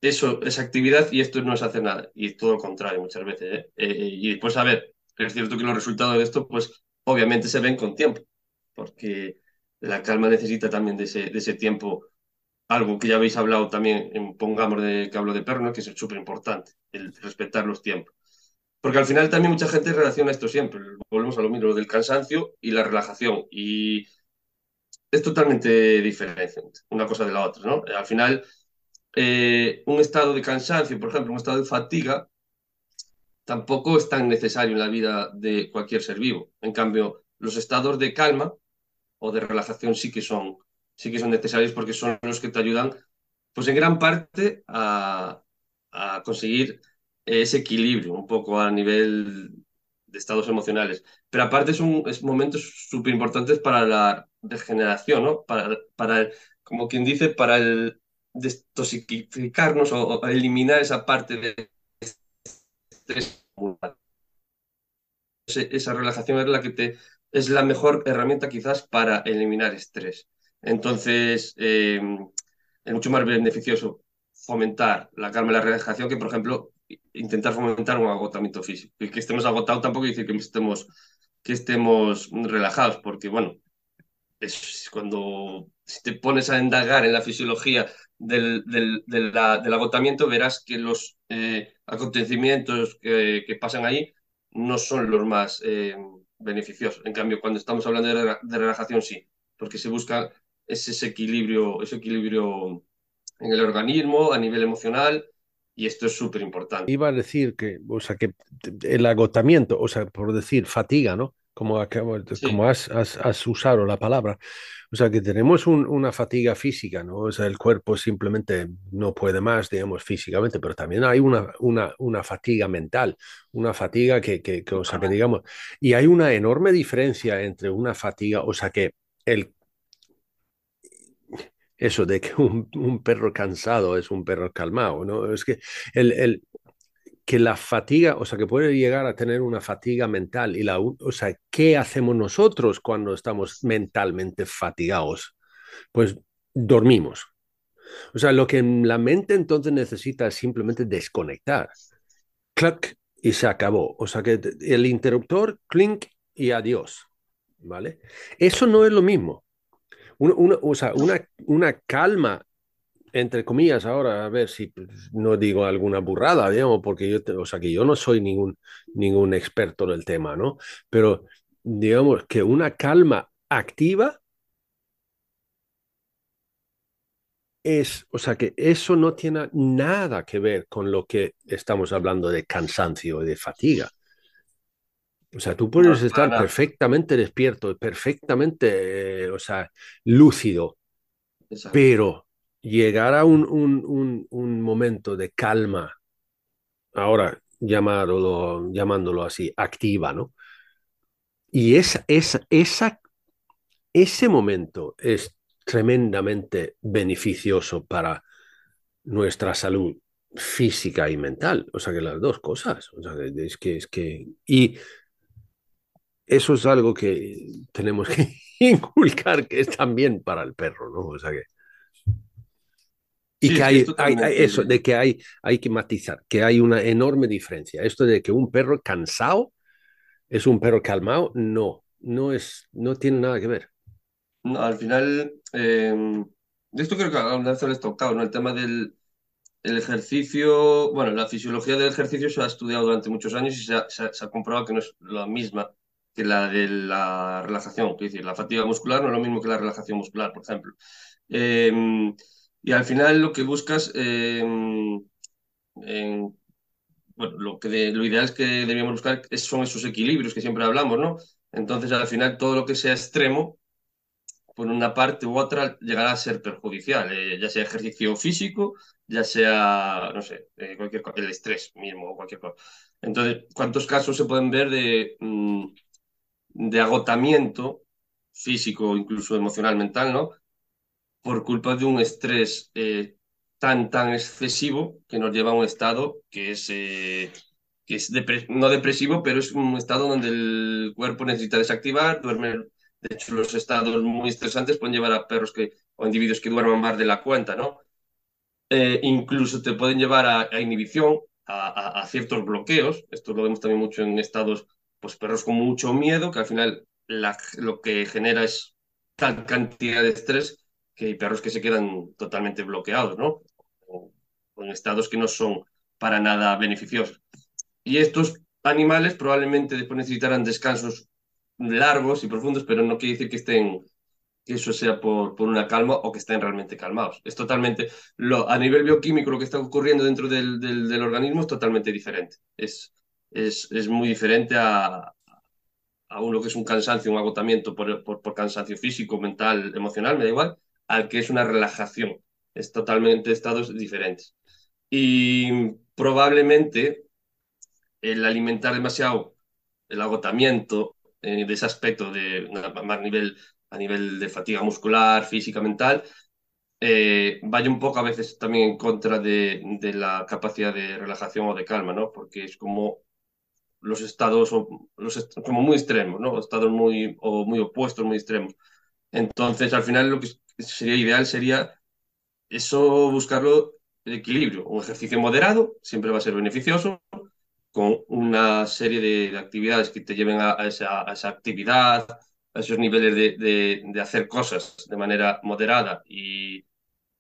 eso es actividad y esto no es hacer nada. Y es todo lo contrario muchas veces. ¿eh? Eh, y después, a ver, es cierto que los resultados de esto, pues obviamente se ven con tiempo, porque la calma necesita también de ese, de ese tiempo. Algo que ya habéis hablado también, en, pongamos de que hablo de perro, ¿no? que es súper importante, el respetar los tiempos. Porque al final también mucha gente relaciona esto siempre. Volvemos a lo mismo, lo del cansancio y la relajación. Y es totalmente diferente una cosa de la otra, ¿no? Al final, eh, un estado de cansancio, por ejemplo, un estado de fatiga, tampoco es tan necesario en la vida de cualquier ser vivo. En cambio, los estados de calma o de relajación sí que son, sí que son necesarios porque son los que te ayudan, pues en gran parte, a, conseguir ese equilibrio un poco a nivel de estados emocionales. Pero aparte son es momentos súper importantes para la regeneración, ¿no? Para, para, como quien dice, para el destosificarnos o, o eliminar esa parte de Esa relajación es la que te es la mejor herramienta quizás para eliminar estrés. Entonces, eh, es mucho más beneficioso fomentar la calma y la relajación que, por ejemplo, intentar fomentar un agotamiento físico. Y que estemos agotados tampoco decir que estemos, que estemos relajados, porque, bueno, es cuando te pones a indagar en la fisiología del, del, del, agotamiento, verás que los eh, acontecimientos que, que, pasan ahí no son los más eh, beneficiosos. En cambio, cuando estamos hablando de, relajación, sí, porque se busca ese equilibrio, ese equilibrio en el organismo, a nivel emocional, y esto es súper importante. Iba a decir que, o sea, que el agotamiento, o sea, por decir fatiga, ¿no? Como, como has, has, usado la palabra. O sea, que tenemos una fatiga física, ¿no? O sea, el cuerpo simplemente no puede más, digamos, físicamente, pero también hay una, una, una fatiga mental, una fatiga que, que, que, o sea, que digamos, y hay una enorme diferencia entre una fatiga, o sea, que el eso de que un, perro cansado es un perro calmado, ¿no? Es que el, el, que la fatiga, o sea, que puede llegar a tener una fatiga mental y la, o sea, ¿qué hacemos nosotros cuando estamos mentalmente fatigados? Pues dormimos. O sea, lo que la mente entonces necesita es simplemente desconectar. Clac y se acabó. O sea, que el interruptor, clink y adiós. ¿Vale? Eso no es lo mismo. Una, una, una calma entre comillas, ahora a ver si no digo alguna burrada, digamos, porque yo, o sea, que yo no soy ningún, ningún experto del tema, ¿no? Pero digamos que una calma activa es, o sea, que eso no tiene nada que ver con lo que estamos hablando de cansancio y de fatiga. O sea, tú puedes estar perfectamente despierto, perfectamente, o sea, lúcido, pero llegar a un, un, un, momento de calma, ahora llamándolo, llamándolo así, activa, ¿no? Y esa, esa, esa, ese momento es tremendamente beneficioso para nuestra salud física y mental. O sea que las dos cosas. O sea, es que, es que. Y eso es algo que tenemos que inculcar que es también para el perro, ¿no? O sea que. Y que hay, eso, de que hay, hay que matizar, que hay una enorme diferencia. Esto de que un perro cansado es un perro calmado, no, no, es, no tiene nada que ver. No, al final, eh, esto creo que alguna vez lo tocado, ¿no? El tema del el ejercicio, bueno, la fisiología del ejercicio se ha estudiado durante muchos años y se ha, se ha, comprobado que no es la misma que la de la relajación. Es decir, la fatiga muscular no es lo mismo que la relajación muscular, por ejemplo. Eh, y al final lo que buscas, eh, bueno, lo, que lo ideal es que debíamos buscar son esos equilibrios que siempre hablamos, ¿no? Entonces al final todo lo que sea extremo, por una parte u otra, llegará a ser perjudicial, eh, ya sea ejercicio físico, ya sea, no sé, eh, cualquier el estrés mismo o cualquier cosa. Entonces, ¿cuántos casos se pueden ver de, mm, de agotamiento físico, incluso emocional, mental, ¿no? Por culpa de un estrés eh, tan, tan excesivo que nos lleva a un estado que es, eh, que es no depresivo, pero es un estado donde el cuerpo necesita desactivar, duerme. De hecho, los estados muy estresantes pueden llevar a perros que, o individuos que duerman más de la cuenta, ¿no? Eh, incluso te pueden llevar a, inhibición, a, a, ciertos bloqueos. Esto lo vemos también mucho en estados, pues perros con mucho miedo, que al final la, lo que genera es tal cantidad de estrés que hay perros que se quedan totalmente bloqueados, ¿no? O, en estados que no son para nada beneficiosos. Y estos animales probablemente después necesitarán descansos largos y profundos, pero no quiere decir que estén que eso sea por, por una calma o que estén realmente calmados. Es totalmente, lo, a nivel bioquímico, lo que está ocurriendo dentro del, del, organismo es totalmente diferente. Es, es, es muy diferente a, a uno que es un cansancio, un agotamiento por, por, por, cansancio físico, mental, emocional, me da igual, al que es una relajación. Es totalmente estados diferentes. Y probablemente el alimentar demasiado el agotamiento eh, de ese aspecto de más nivel a nivel de fatiga muscular, física, mental, eh, vaya un poco a veces también en contra de, de, la capacidad de relajación o de calma, ¿no? Porque es como los estados los como muy extremos, ¿no? Estados muy o muy opuestos, muy extremos. Entonces, al final lo que sería ideal sería eso buscarlo equilibrio. Un ejercicio moderado siempre va a ser beneficioso, con una serie de, actividades que te lleven a, esa, actividad, a esos niveles de, de, hacer cosas de manera moderada y,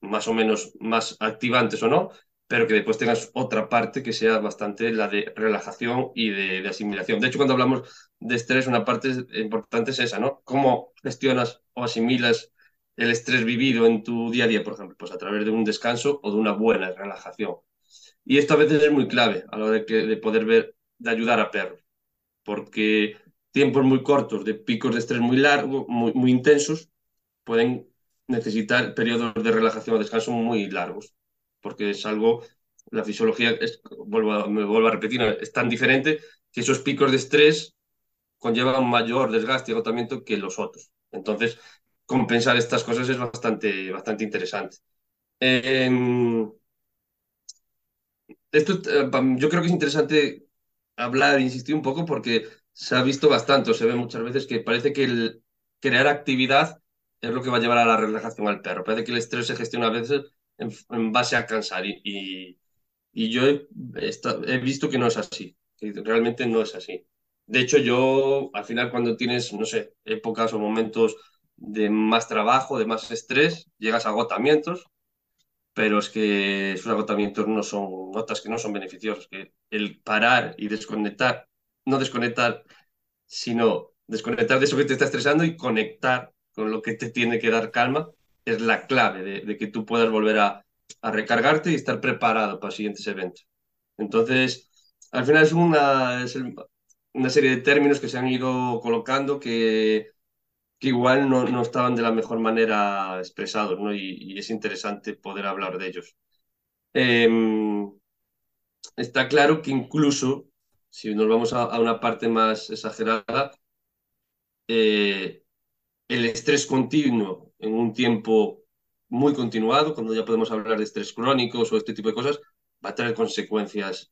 más o menos más activantes o no, pero que después tengas otra parte que sea bastante la de relajación y de, asimilación. De hecho, cuando hablamos de estrés, una parte importante es esa, ¿no? ¿Cómo gestionas o asimilas el estrés vivido en tu día a día, por ejemplo? Pues a través de un descanso o de una buena relajación. Y esto a veces es muy clave a la hora de, de poder ver, de ayudar a perros, porque tiempos muy cortos de picos de estrés muy largos, muy, intensos, pueden necesitar periodos de relajación o descanso muy largos, porque es algo, la fisiología, es, vuelvo me vuelvo a repetir, es tan diferente que esos picos de estrés conllevan mayor desgaste y agotamiento que los otros. Entonces, compensar estas cosas es bastante, bastante interesante. esto, eh, yo creo que es interesante hablar, insistir un poco, porque se ha visto bastante, se ve muchas veces que parece que el crear actividad es lo que va a llevar a la relajación al perro. Parece que el estrés se gestiona a veces en, base a cansar y, y, yo he, visto que no es así, realmente no es así. De hecho, yo al final cuando tienes, no sé, épocas o momentos de más trabajo, de más estrés, llegas a agotamientos, pero es que esos agotamientos no son notas que no son beneficiosos, que el parar y desconectar, no desconectar, sino desconectar de eso que te está estresando y conectar con lo que te tiene que dar calma, es la clave de, que tú puedas volver a, recargarte y estar preparado para siguientes eventos. Entonces, al final es una, una serie de términos que se han ido colocando que, que igual no, no, estaban de la mejor manera expresados, ¿no? Y, es interesante poder hablar de ellos. Em, está claro que incluso, si nos vamos a, una parte más exagerada, eh, el estrés continuo en un tiempo muy continuado, cuando ya podemos hablar de estrés crónicos o este tipo de cosas, va a traer consecuencias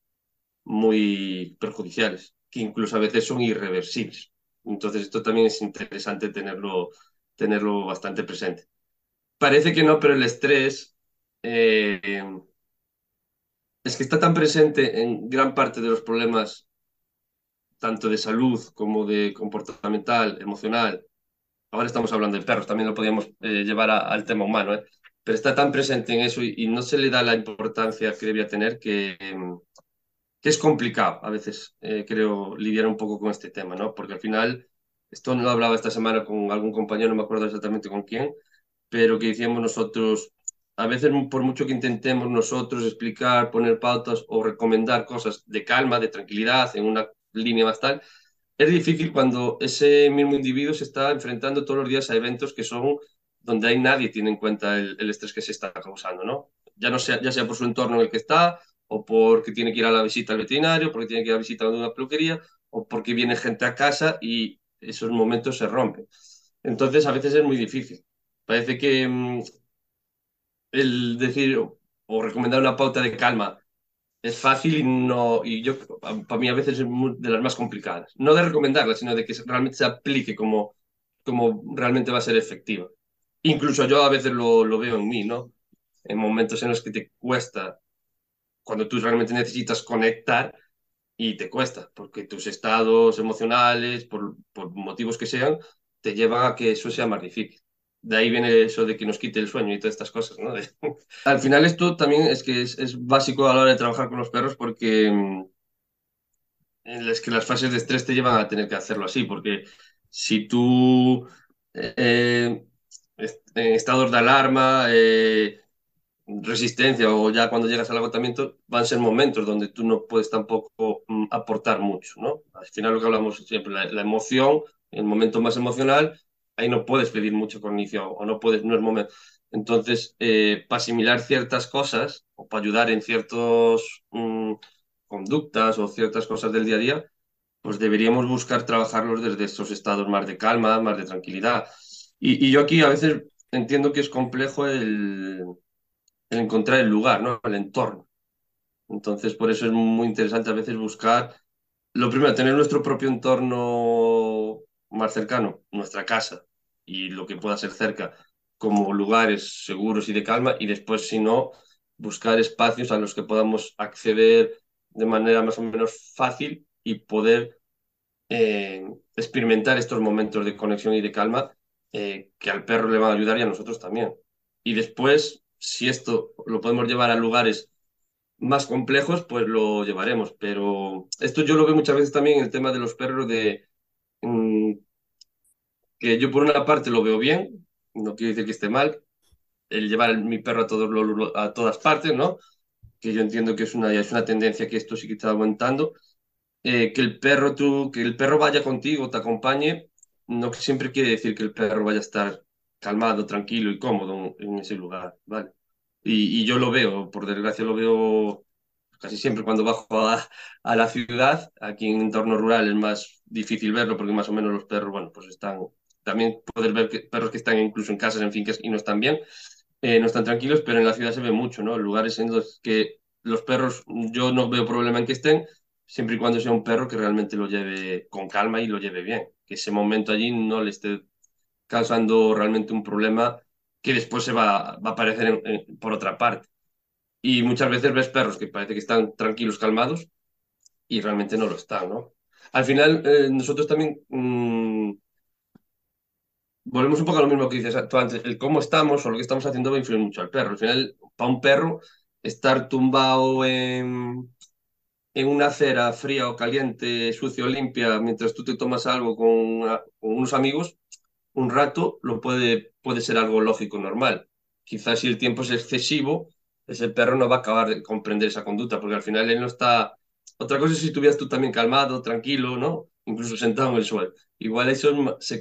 muy perjudiciales, que incluso a veces son irreversibles. Entonces, esto también es interesante tenerlo, tenerlo bastante presente. Parece que no, pero el estrés eh, es que está tan presente en gran parte de los problemas, tanto de salud como de comportamental, emocional, ahora estamos hablando de perros, también lo podríamos eh, llevar al tema humano, ¿eh? pero está tan presente en eso y, no se le da la importancia que debía tener que, que es complicado a veces, eh, creo, lidiar un poco con este tema, ¿no? Porque al final, esto no lo hablaba esta semana con algún compañero, no me acuerdo exactamente con quién, pero que decíamos nosotros, a veces por mucho que intentemos nosotros explicar, poner pautas o recomendar cosas de calma, de tranquilidad, en una línea más tal, es difícil cuando ese mismo individuo se está enfrentando todos los días a eventos que son donde hay nadie tiene en cuenta el, estrés que se está causando, ¿no? Ya, no sea, ya sea por su entorno en el que está, o porque tiene que ir a la visita al veterinario, porque tiene que ir a la visita a una peluquería, o porque viene gente a casa y esos momentos se rompen. Entonces, a veces es muy difícil. Parece que mm, el decir o recomendar una pauta de calma es fácil y no y yo para mí a veces es de las más complicadas. No de recomendarla, sino de que realmente se aplique como, como realmente va a ser efectiva. Incluso yo a veces lo, lo veo en mí, ¿no? En momentos en los que te cuesta, cuando tú realmente necesitas conectar y te cuesta, porque tus estados emocionales, por, por motivos que sean, te llevan a que eso sea más difícil de ahí viene eso de que nos quite el sueño y todas estas cosas, ¿no? Al final esto también es que es, básico a la hora de trabajar con los perros porque mm, es que las fases de estrés te llevan a tener que hacerlo así, porque si tú eh, en estados de alarma, eh, resistencia o ya cuando llegas al agotamiento, van a ser momentos donde tú no puedes tampoco mm, aportar mucho, ¿no? Al final lo que hablamos siempre, la, emoción, el momento más emocional, ahí no puedes pedir mucho cognición o no puedes, no es momento. Entonces, eh, para asimilar ciertas cosas o para ayudar en ciertas mm, conductas o ciertas cosas del día a día, pues deberíamos buscar trabajarlos desde estos estados más de calma, más de tranquilidad. Y, yo aquí a veces entiendo que es complejo el, encontrar el lugar, ¿no? el entorno. Entonces, por eso es muy interesante a veces buscar, lo primero, tener nuestro propio entorno más cercano, nuestra casa y lo que pueda ser cerca, como lugares seguros y de calma, y después, si no, buscar espacios a los que podamos acceder de manera más o menos fácil y poder eh, experimentar estos momentos de conexión y de calma eh, que al perro le van a ayudar y a nosotros también. Y después, si esto lo podemos llevar a lugares más complejos, pues lo llevaremos. Pero esto yo lo veo muchas veces también en el tema de los perros de... Mm, que yo por una parte lo veo bien, no quiero decir que esté mal, el llevar mi perro a, todos a todas partes, ¿no? Que yo entiendo que es una, es una tendencia que esto sí que está aumentando. Eh, que el perro tú, que el perro vaya contigo, te acompañe, no siempre quiere decir que el perro vaya a estar calmado, tranquilo y cómodo en ese lugar, ¿vale? Y, yo lo veo, por desgracia lo veo casi siempre cuando bajo a, la ciudad, aquí en entorno rural es más difícil verlo porque más o menos los perros, bueno, pues están, también puedes ver que, perros que están incluso en casas, en fincas y no están bien, eh, no están tranquilos, pero en la ciudad se ve mucho, ¿no? Lugares en los que los perros, yo no veo problema en que estén, siempre y cuando sea un perro que realmente lo lleve con calma y lo lleve bien, que ese momento allí no le esté causando realmente un problema que después se va, va a aparecer por otra parte. Y muchas veces ves perros que parece que están tranquilos, calmados, y realmente no lo están, ¿no? Al final, eh, nosotros también mm, volvemos un poco a lo mismo que dices tú antes, el cómo estamos o lo que estamos haciendo va a influir mucho al perro. Al final, para un perro, estar tumbado en, en una acera fría o caliente, sucio o limpia, mientras tú te tomas algo con, con unos amigos, un rato lo puede, puede ser algo lógico, normal. Quizás si el tiempo es excesivo, ese perro no va a acabar de comprender esa conducta, porque al final él no está... Otra cosa es si estuvieras tú también calmado, tranquilo, ¿no? Incluso sentado en el suelo. Igual eso se,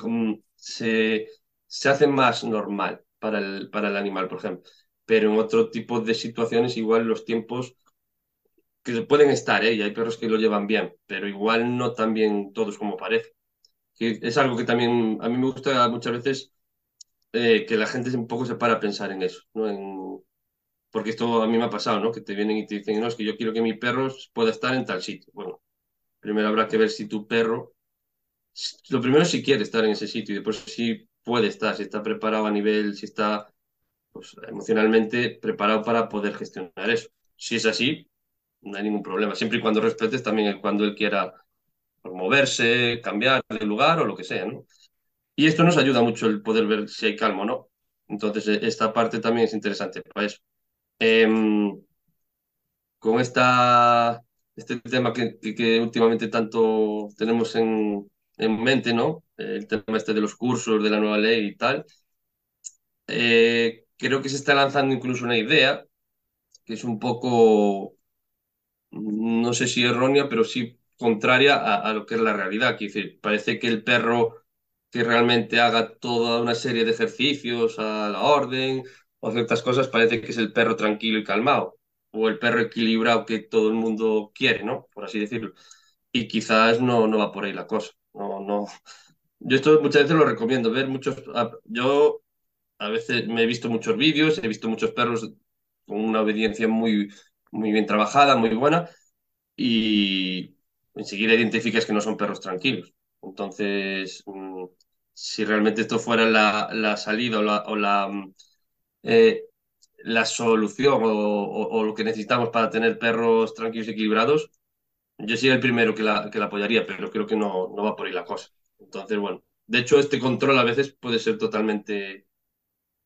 se, se hace más normal para el, para el animal, por ejemplo. Pero en otro tipo de situaciones, igual los tiempos que pueden estar, ¿eh? y hay perros que lo llevan bien, pero igual no tan bien todos como parece es algo que también a mí me gusta muchas veces eh, que la gente un poco se para a pensar en eso, ¿no? En, porque esto a mí me ha pasado, ¿no? Que te vienen y te dicen, no, es que yo quiero que mi perro pueda estar en tal sitio. Bueno, primero habrá que ver si tu perro, lo primero si quiere estar en ese sitio y después si puede estar, si está preparado a nivel, si está pues, emocionalmente preparado para poder gestionar eso. Si es así, no hay ningún problema, siempre y cuando respetes también cuando él quiera moverse, cambiar de lugar o lo que sea, ¿no? Y esto nos ayuda mucho el poder ver si hay calma o no. Entonces, e, esta parte también es interesante para eso. Em, con esta, este tema que, que, últimamente tanto tenemos en, en, mente, ¿no? El tema este de los cursos, de la nueva ley y tal. Eh, creo que se está lanzando incluso una idea que es un poco, no sé si errónea, pero sí contraria a, lo que es la realidad. decir, parece que el perro que realmente haga toda una serie de ejercicios a la orden o ciertas cosas, parece que es el perro tranquilo y calmado, o el perro equilibrado que todo el mundo quiere, ¿no? Por así decirlo. Y quizás no, no va por ahí la cosa. No, no. Yo esto muchas veces lo recomiendo, ver muchos... Yo a veces me he visto muchos vídeos, he visto muchos perros con una obediencia muy, muy bien trabajada, muy buena, y enseguida identificas que no son perros tranquilos. Entonces, mm, si realmente esto fuera la, salida o la, mm, eh, la, solución o, lo que necesitamos para tener perros tranquilos y equilibrados, yo sería el primero que la, que la apoyaría, pero creo que no, no va por ahí la cosa. Entonces, bueno, de hecho, este control a veces puede ser totalmente...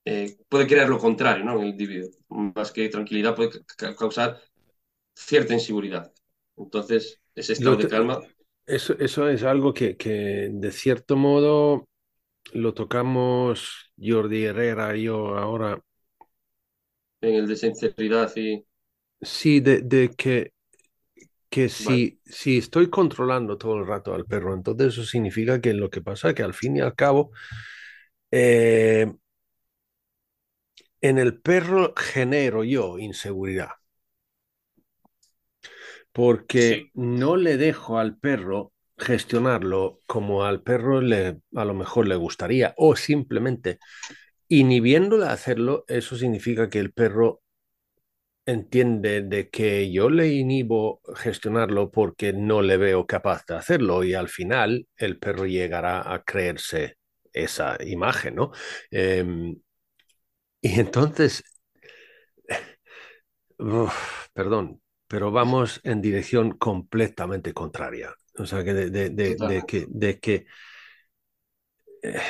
Eh, puede crear lo contrario ¿no? en el individuo. Más que tranquilidad puede causar cierta inseguridad. Entonces, ese estado de calma. Eso, eso es algo que, que, de cierto modo lo tocamos Jordi Herrera y yo ahora. En el de sinceridad y. Sí, de, de que, que si, si estoy controlando todo el rato al perro, entonces eso significa que lo que pasa es que al fin y al cabo eh, en el perro genero yo inseguridad porque no le dejo al perro gestionarlo como al perro le, a lo mejor le gustaría o simplemente inhibiéndole a hacerlo, eso significa que el perro entiende de que yo le inhibo gestionarlo porque no le veo capaz de hacerlo y al final el perro llegará a creerse esa imagen, ¿no? Em, y entonces, perdón, pero vamos en dirección completamente contraria. O sea, que de, de, de, que, de que eh,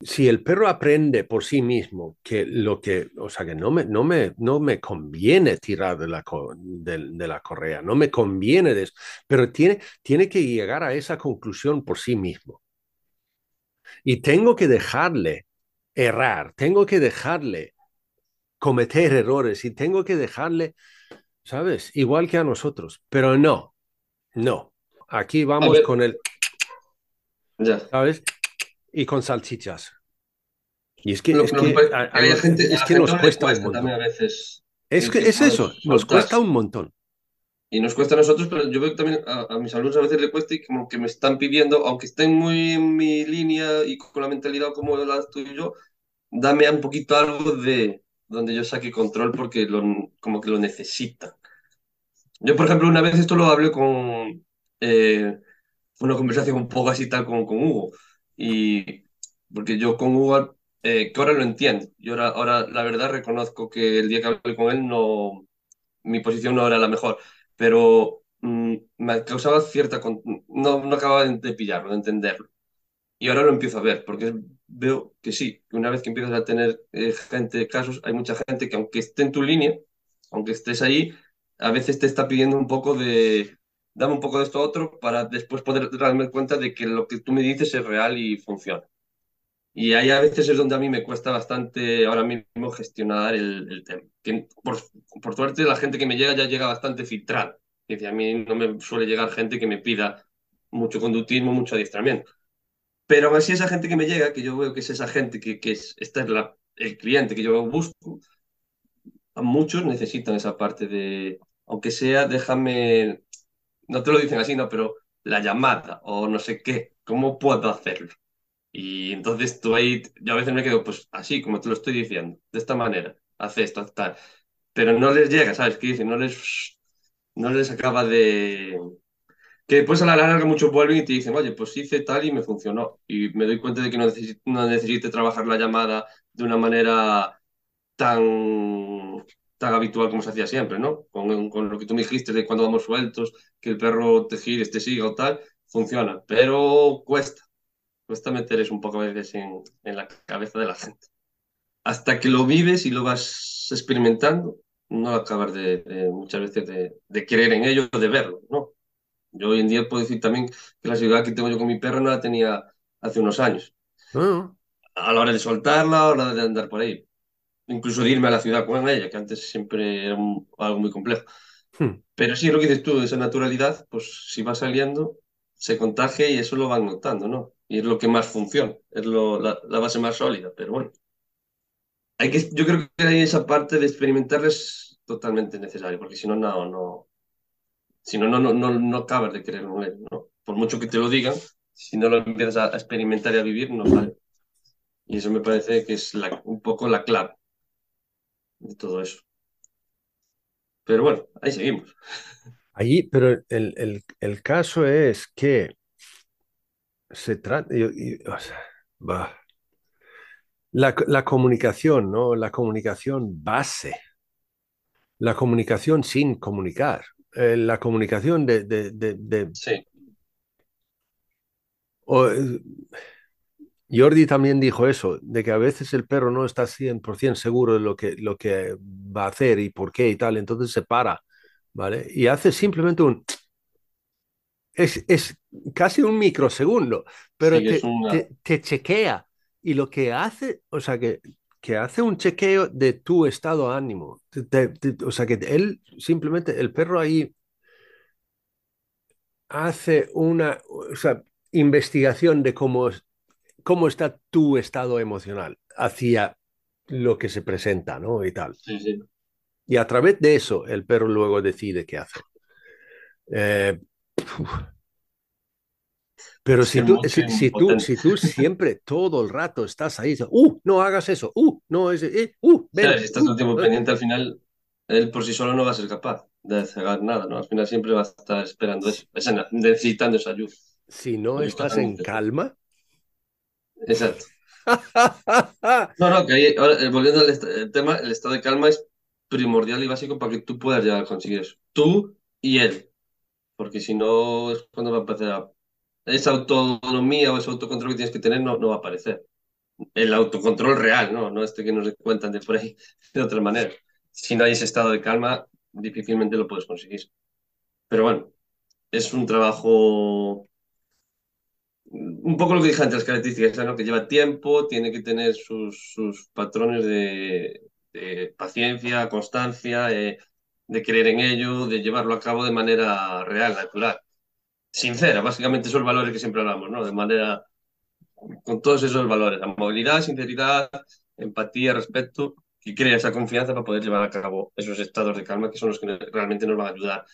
si el perro aprende por sí mismo que lo que, o sea, que no me, no me, no me conviene tirar de la, de, de la correa, no me conviene de eso, pero tiene, tiene que llegar a esa conclusión por sí mismo. Y tengo que dejarle errar, tengo que dejarle cometer errores y tengo que dejarle, ¿sabes? Igual que a nosotros, pero no, no. Aquí vamos con el, Ya. ¿sabes? Y con salchichas. Y es que, es que, nos- cuesta un montón. también a veces. Es que es eso, nos cuesta un montón. Y nos cuesta a nosotros, pero yo veo que también a, a mis alumnos a veces le cuesta y como que me están pidiendo, aunque estén muy en mi línea y con la mentalidad como la estoy yo, dame un poquito algo de donde yo saque control porque lo, como que lo necesitan. Yo, por ejemplo, una vez esto lo hablé con eh, una conversación un poco así tal con, con Hugo. Y porque yo con Hugo, eh, que ahora lo entiendo. Yo ahora, ahora, la verdad, reconozco que el día que hablé con él, no, mi posición no era la mejor. Pero mm, me causaba cierta. No, no acababa de, pillarlo, de entenderlo. Y ahora lo empiezo a ver, porque veo que sí, que una vez que empiezas a tener eh, gente, casos, hay mucha gente que aunque esté en tu línea, aunque estés ahí, a veces te está pidiendo un poco de, dame un poco de esto a otro para después poder darme cuenta de que lo que tú me dices es real y funciona. Y ahí a veces es donde a mí me cuesta bastante ahora mismo gestionar el, el tema. Que por, por suerte la gente que me llega ya llega bastante filtrada. Decir, a mí no me suele llegar gente que me pida mucho conductismo, mucho adiestramiento. Pero aún así esa gente que me llega, que yo veo que es esa gente que, que es, esta es la, el cliente que yo busco, a muchos necesitan esa parte de, aunque sea, déjame, no te lo dicen así, no, pero la llamada o no sé qué, ¿cómo puedo hacerlo? Y entonces tú ahí, yo a veces me quedo, pues así, como te lo estoy diciendo, de esta manera, haz esto, haz tal. Pero no les llega, ¿sabes qué dicen? No les, no les acaba de... Que después a la larga muchos vuelven y te dicen, oye, pues hice tal y me funcionó. Y me doy cuenta de que no necesite trabajar la llamada de una manera tan, tan habitual como se hacía siempre, ¿no? Con, lo que tú me dijiste de cuando vamos sueltos, que el perro te gire, te siga o tal, funciona. Pero cuesta, cuesta meter eso un poco a veces en, en la cabeza de la gente. Hasta que lo vives y lo vas experimentando, no acabas de, de muchas veces de, de creer en ello, de verlo, ¿no? Yo hoy en día puedo decir también que la ciudad que tengo yo con mi perro no la tenía hace unos años. No, A la hora de soltarla, a la hora de andar por ahí. Incluso de irme a la ciudad con ella, que antes siempre era un- algo muy complejo. Hmm. Pero sí, lo que dices tú, esa naturalidad, pues si va saliendo, se contagia y eso lo van notando, ¿no? Y es lo que más funciona, es lo, la, la base más sólida, pero bueno. Hay que, yo creo que ahí esa parte de experimentar es totalmente necesario, porque si no, no, no, si no, no, no, no, no acabas de él, ¿no? Por mucho que te lo digan, si no lo empiezas a, experimentar y a vivir, no sale. Y eso me parece que es un poco la clave de todo eso. Pero bueno, ahí seguimos. Allí, pero el, el, el caso es que se trata, o sea, bah. La, la comunicación, ¿no? La comunicación base, la comunicación sin comunicar, eh, la comunicación de, de, de, de- Sí, o, eh, Jordi también dijo eso, de que a veces el perro no está 100% seguro de lo que, lo que va a hacer y por qué y tal, entonces se para, ¿vale? Y hace simplemente un... Es, es casi un microsegundo, pero Sí, te, una- te, te chequea y lo que hace, o sea, que, que hace un chequeo de tu estado de ánimo. Te- te- te- o sea, que él simplemente, el perro ahí hace una o sea, investigación de cómo, cómo está tu estado emocional hacia lo que se presenta, ¿no? Y tal. sí, sí. Y a través de eso, el perro luego decide qué hace. Eh, pero Es si tú, si, tú, potente. si tú siempre, todo el rato estás ahí, uh, no hagas eso, uh, no, ese, eh, uh, ven, Claro, si estás todo el tiempo uh, pendiente, al final él por sí solo no va a ser capaz de hacer nada, ¿no? Al final siempre va a estar esperando eso, esa- necesitando esa ayuda. si no estás en calma, Exacto. No, no, que ahí, ahora, eh, volviendo al tema, el estado de calma es primordial y básico para que tú puedas llegar a conseguir eso. Tú y él. Porque si no, es cuando va a empezar a... Esa autonomía o ese autocontrol que tienes que tener no, no va a aparecer. el autocontrol real, ¿no? No este que nos cuentan de por ahí de otra manera. Si no hay ese estado de calma, difícilmente lo puedes conseguir. Pero bueno, es un trabajo un poco lo que dije antes, las características, ¿no? que lleva tiempo, tiene que tener sus, sus patrones de, de, paciencia, constancia, eh, de creer en ello, de llevarlo a cabo de manera real, natural, sincera, básicamente esos valores que siempre hablamos, ¿no? De manera, con todos esos valores, amabilidad, sinceridad, empatía, respeto, que crea esa confianza para poder llevar a cabo esos estados de calma que son los que realmente nos van a ayudar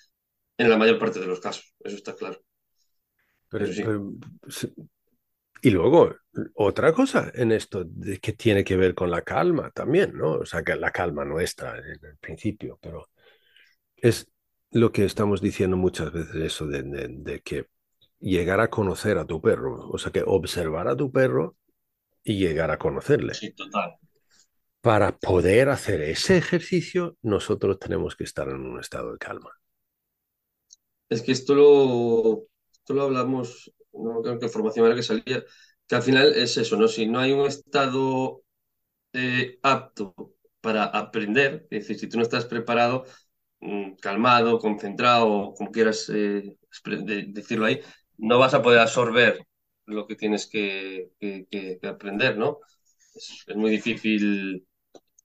en la mayor parte de los casos, eso está claro. Pero, y luego, otra cosa en esto que tiene que ver con la calma también, ¿no? O sea, que la calma nuestra en el principio, pero es lo que estamos diciendo muchas veces, eso de, de, que llegar a conocer a tu perro, o sea, que observar a tu perro y llegar a conocerle. Sí, total. Para poder hacer ese ejercicio, nosotros tenemos que estar en un estado de calma. Es que esto lo, esto lo hablamos, no creo que formación era que salía, que al final es eso, ¿no? Si no hay un estado eh, apto para aprender, es decir, si tú no estás preparado, calmado, concentrado, como quieras eh, decirlo ahí, no vas a poder absorber lo que tienes que, aprender, ¿no? Es, es, muy difícil.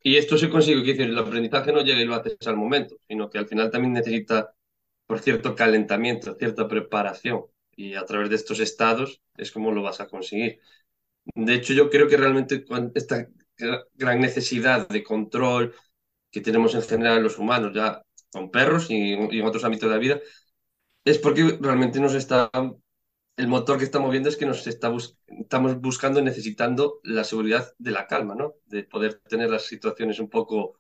Y esto se consigue, que el aprendizaje no llega y lo haces al momento, sino que al final también necesita por cierto calentamiento, cierta preparación. Y a través de estos estados es como lo vas a conseguir. De hecho, yo creo que realmente esta gran necesidad de control que tenemos en general los humanos, ya con perros y, en otros ámbitos de la vida, es porque realmente nos está, el motor que está moviendo es que nos está estamos buscando y necesitando la seguridad de la calma, ¿no? De poder tener las situaciones un poco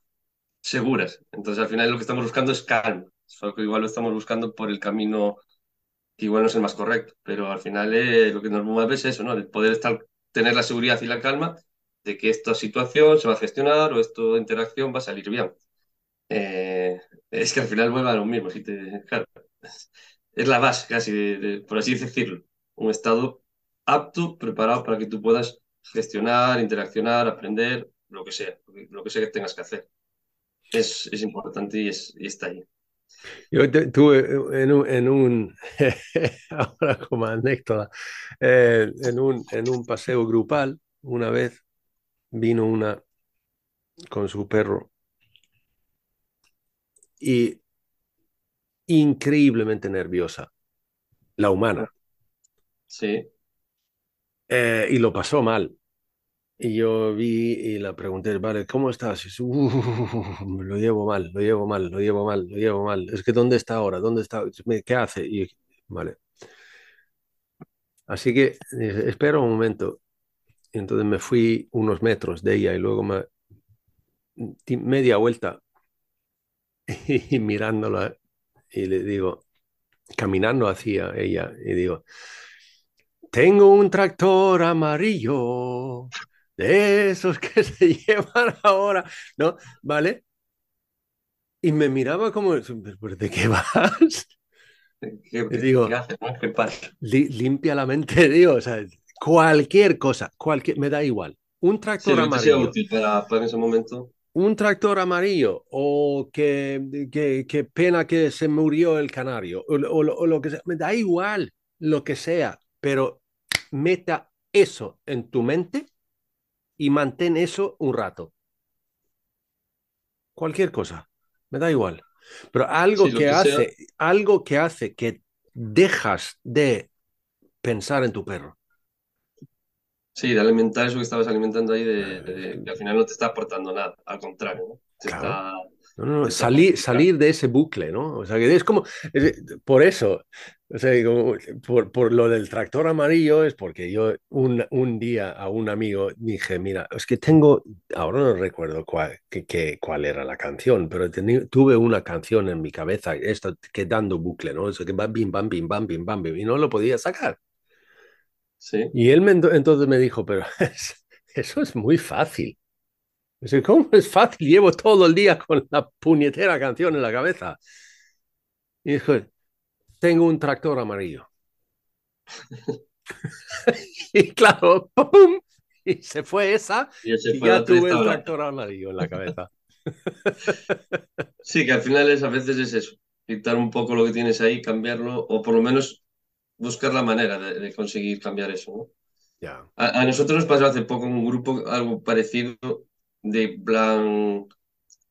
seguras. Entonces, al final lo que estamos buscando es calma. Solo que igual lo estamos buscando por el camino que igual no es el más correcto, pero al final eh, lo que nos mueve es eso, ¿no? El poder estar, tener la seguridad y la calma de que esta situación se va a gestionar o esta interacción va a salir bien. Eh, es que al final vuelve a lo mismo, claro, es la base casi, por así decirlo, un estado apto, preparado para que tú puedas gestionar, interaccionar, aprender, lo que sea, lo que sea que tengas que hacer. Es, es importante y, es, y está ahí. Yo tuve en un, en un ahora como anécdota, eh, en, un, en un paseo grupal, una vez vino una con su perro y increíblemente nerviosa, la humana. Sí. Eh, y lo pasó mal. Y yo vi y la pregunté, vale, ¿cómo estás? Y lo llevo mal, lo llevo mal, lo llevo mal, lo llevo mal. Es que ¿dónde está ahora? ¿Dónde está? ¿Qué hace? Y vale. Así que espera un momento. Y entonces me fui unos metros de ella y luego me di media vuelta y mirándola y le digo, caminando hacia ella y digo, tengo un tractor amarillo de esos que se llevan ahora, ¿no? ¿Vale? Y me miraba como, ¿de qué vas? ¿Qué, digo, ¿qué pasa? limpia la mente, digo, o sea, cualquier cosa, cualquier, me da igual. Un tractor amarillo. útil para, para, ese momento. Un tractor amarillo, o que, que, pena que se murió el canario, o, o lo que sea, me da igual lo que sea, pero meta eso en tu mente y mantén eso un rato. Cualquier cosa, me da igual. Pero algo que, hace, algo que hace que dejas de pensar en tu perro. Sí, de alimentar eso que estabas alimentando ahí, de, que al final no te está aportando nada, al contrario, salir, salir de ese bucle, ¿no? O sea, que es como, por eso, o sea, por, por, lo del tractor amarillo es porque yo un, un, día a un amigo dije, mira, es que tengo, ahora no recuerdo cuál, que, cuál era la canción, pero tuve una canción en mi cabeza, esto que dando bucle, ¿no? Eso que va bim, bam, bim, bam, bim, bam, bim, y no lo podía sacar. Sí. Y él me, entonces me dijo, pero eso es muy fácil. ¿Cómo es fácil? Llevo todo el día con la puñetera canción en la cabeza. Y dijo, tengo un tractor amarillo. y claro, ¡pum! y se fue esa Y ya tuve el tractor amarillo en la cabeza. Sí, que al final es, a veces es eso, quitar un poco lo que tienes ahí, cambiarlo, o por lo menos buscar la manera de, de conseguir cambiar eso, ¿no? Ya. A, a nosotros nos pasó hace poco un grupo algo parecido, de plan,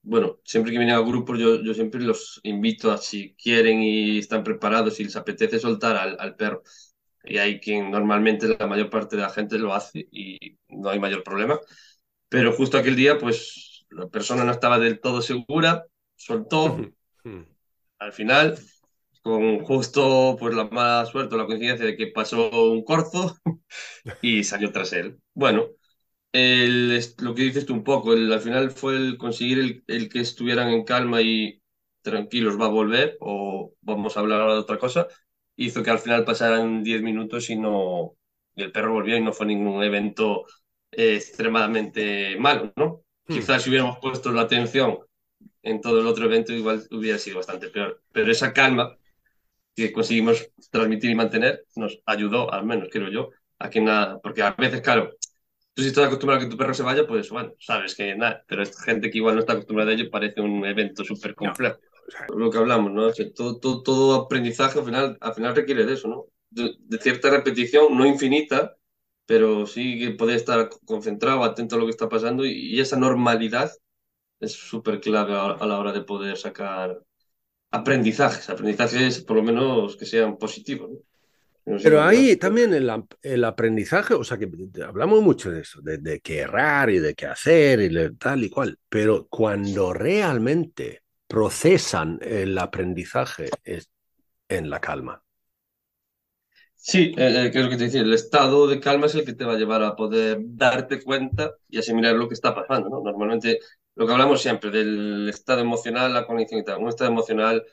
bueno, siempre que vienen a grupos yo, yo siempre los invito a si quieren y están preparados y les apetece soltar al, al perro. Y hay quien normalmente la mayor parte de la gente lo hace y no hay mayor problema. Pero justo aquel día, pues la persona no estaba del todo segura, soltó, al final, con justo pues la mala suerte o la coincidencia de que pasó un corzo y salió tras él. Bueno, el, lo que dices tú un poco, el- al final fue el conseguir el, el que estuvieran en calma y tranquilos, va a volver o vamos a hablar ahora de otra cosa, hizo que al final pasaran 10 minutos y no y el perro volvió y no fue ningún evento eh, extremadamente malo, ¿no? Hmm. Quizás si hubiéramos puesto la atención en todo el otro evento igual hubiera sido bastante peor, pero esa calma que conseguimos transmitir y mantener nos ayudó, al menos creo yo, a que nada, porque a veces, claro, tú si estás acostumbrado a que tu perro se vaya, pues bueno, sabes que nada, pero es gente que igual no está acostumbrada a ello, parece un evento súper complejo. Lo que hablamos, ¿no? O sea, todo, todo, todo aprendizaje al final, al final requiere de eso, ¿no? De, de cierta repetición, no infinita, pero sí que poder estar concentrado, atento a lo que está pasando y, y esa normalidad es súper clave a, a la hora de poder sacar aprendizajes, aprendizajes por lo menos que sean positivos. ¿no? Pero ahí también el, el aprendizaje, o sea que hablamos mucho de eso, de, de qué errar y de qué hacer y de tal y cual, pero cuando realmente procesan el aprendizaje es en la calma. Sí, eh, eh, que es lo que te decía, el estado de calma es el que te va a llevar a poder darte cuenta y asimilar lo que está pasando, ¿no? Normalmente lo que hablamos siempre del estado emocional, la cognición y tal, un estado emocional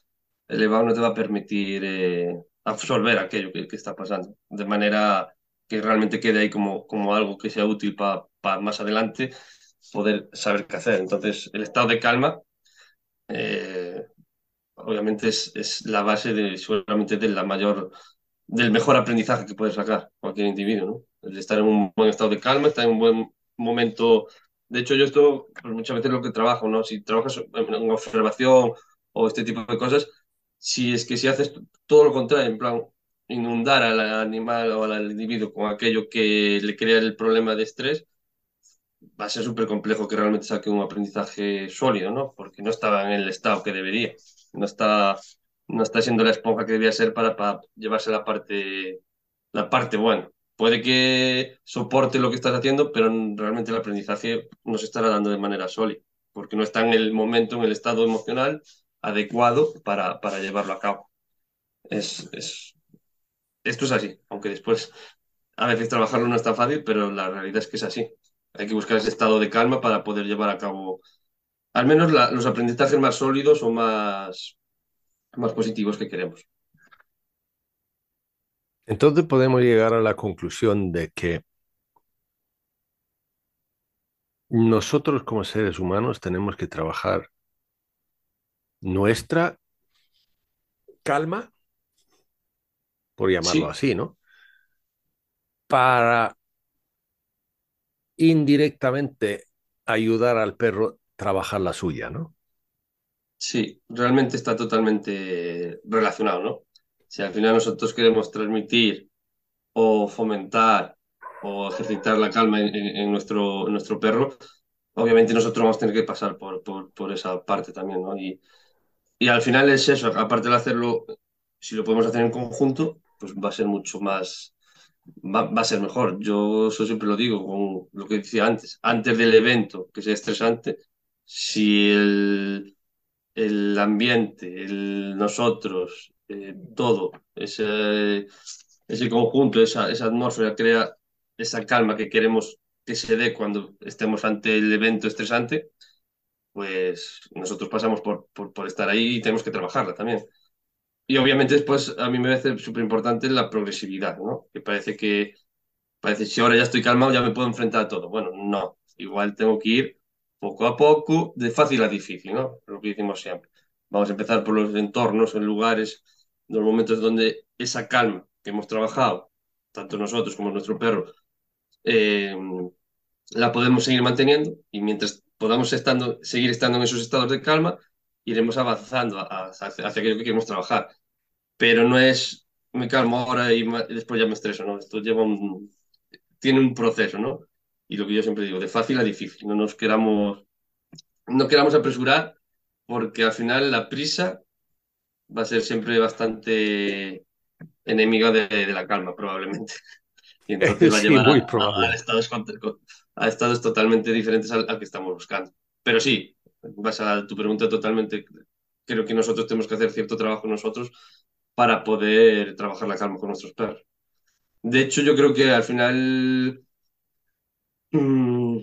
elevado no te va a permitir eh, absorber aquello que, que está pasando, de manera que realmente quede ahí como, como algo que sea útil para más adelante poder saber qué hacer. Entonces, el estado de calma eh, obviamente es, es la base de seguramente de la mayor del mejor aprendizaje que puede sacar cualquier individuo, ¿no? El estar en un buen estado de calma, estar en un buen momento. De hecho, yo esto pues, muchas veces lo que trabajo, ¿no? Si trabajas en observación o este tipo de cosas, si es que si haces todo lo contrario, en plan, inundar al animal o al individuo con aquello que le crea el problema de estrés, va a ser súper complejo que realmente saque un aprendizaje sólido, ¿no? Porque no estaba en el estado que debería. No está, no está siendo la esponja que debía ser para, para llevarse la parte, la parte buena. Puede que soporte lo que estás haciendo, pero realmente el aprendizaje no se estará dando de manera sólida, porque no está en el momento, en el estado emocional adecuado para, llevarlo a cabo. Es, es, esto es así, aunque después a veces trabajarlo no está fácil, pero la realidad es que es así. Hay que buscar ese estado de calma para poder llevar a cabo al menos los aprendizajes más sólidos o más, más positivos que queremos. Entonces podemos llegar a la conclusión de que nosotros como seres humanos tenemos que trabajar nuestra calma, por llamarlo Sí. así, ¿no? Para indirectamente ayudar al perro a trabajar la suya, ¿no? Sí, realmente está totalmente relacionado, ¿no? Si al final nosotros queremos transmitir o fomentar o ejercitar la calma en, nuestro, nuestro perro, obviamente nosotros vamos a tener que pasar por, por, por esa parte también, ¿no? Y, y al final es eso, aparte de hacerlo, si lo podemos hacer en conjunto, pues va a ser mucho más, va, va a ser mejor. Yo eso siempre lo digo, con lo que decía antes, antes del evento, que sea estresante, si el, el ambiente, el nosotros, eh, todo, ese, ese conjunto, esa, esa atmósfera crea esa calma que queremos que se dé cuando estemos ante el evento estresante, pues nosotros pasamos por, por, por estar ahí y tenemos que trabajarla también. Y obviamente después a mí me parece súper importante la progresividad, ¿no? Que parece que, parece si ahora ya estoy calmado ya me puedo enfrentar a todo. Bueno, no, igual tengo que ir poco a poco, de fácil a difícil, ¿no? Lo que decimos siempre. Vamos a empezar por los entornos, en lugares, los momentos donde esa calma que hemos trabajado, tanto nosotros como nuestro perro, eh, la podemos seguir manteniendo y mientras podamos estando, seguir estando en esos estados de calma, iremos avanzando hacia, aquello que queremos trabajar. Pero no es me calmo ahora y después ya me estreso, ¿no? Esto lleva un, tiene un proceso, ¿no? Y lo que yo siempre digo, de fácil a difícil, no nos queramos, no queramos apresurar porque al final la prisa va a ser siempre bastante enemiga de, la calma, probablemente. Y entonces va a llevar a, estados, a, estados, totalmente diferentes al, que estamos buscando. Pero sí, vas a tu pregunta totalmente, creo que nosotros tenemos que hacer cierto trabajo nosotros para poder trabajar la calma con nuestros perros. De hecho, yo creo que al final mm,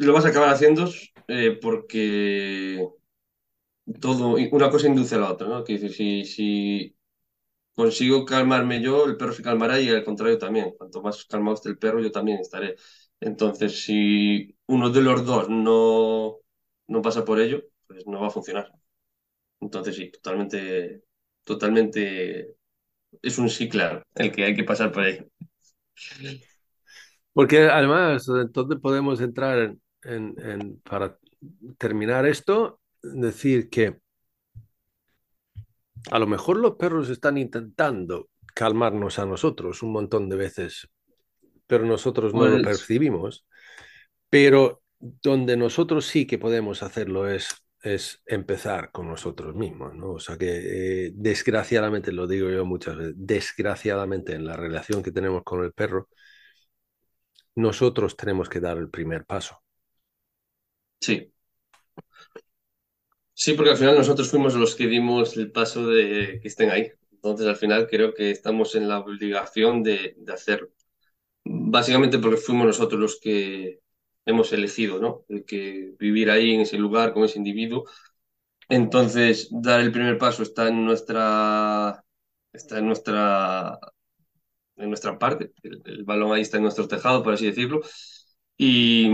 lo vas a acabar haciendo eh, porque todo, una cosa induce a la otra, ¿no? Que dice, si, si consigo calmarme yo, el perro se calmará y al contrario también. Cuanto más calmado esté el perro, yo también estaré. Entonces, si uno de los dos no, no pasa por ello, pues no va a funcionar. Entonces, sí, totalmente, totalmente es un sí claro el que hay que pasar por ahí. Porque además, entonces podemos entrar en, en, para terminar esto, decir que a lo mejor los perros están intentando calmarnos a nosotros un montón de veces, pero nosotros no lo pues percibimos. Pero donde nosotros sí que podemos hacerlo es, es empezar con nosotros mismos, ¿no? O sea que eh, desgraciadamente, lo digo yo muchas veces, desgraciadamente en la relación que tenemos con el perro, nosotros tenemos que dar el primer paso. Sí. Sí, porque al final nosotros fuimos los que dimos el paso de que estén ahí. Entonces, al final creo que estamos en la obligación de, de hacerlo. Básicamente porque fuimos nosotros los que hemos elegido, ¿no? El que vivir ahí en ese lugar con ese individuo. Entonces, dar el primer paso está en nuestra, está en nuestra, en nuestra parte. El, balón ahí está en nuestro tejado, por así decirlo. Y,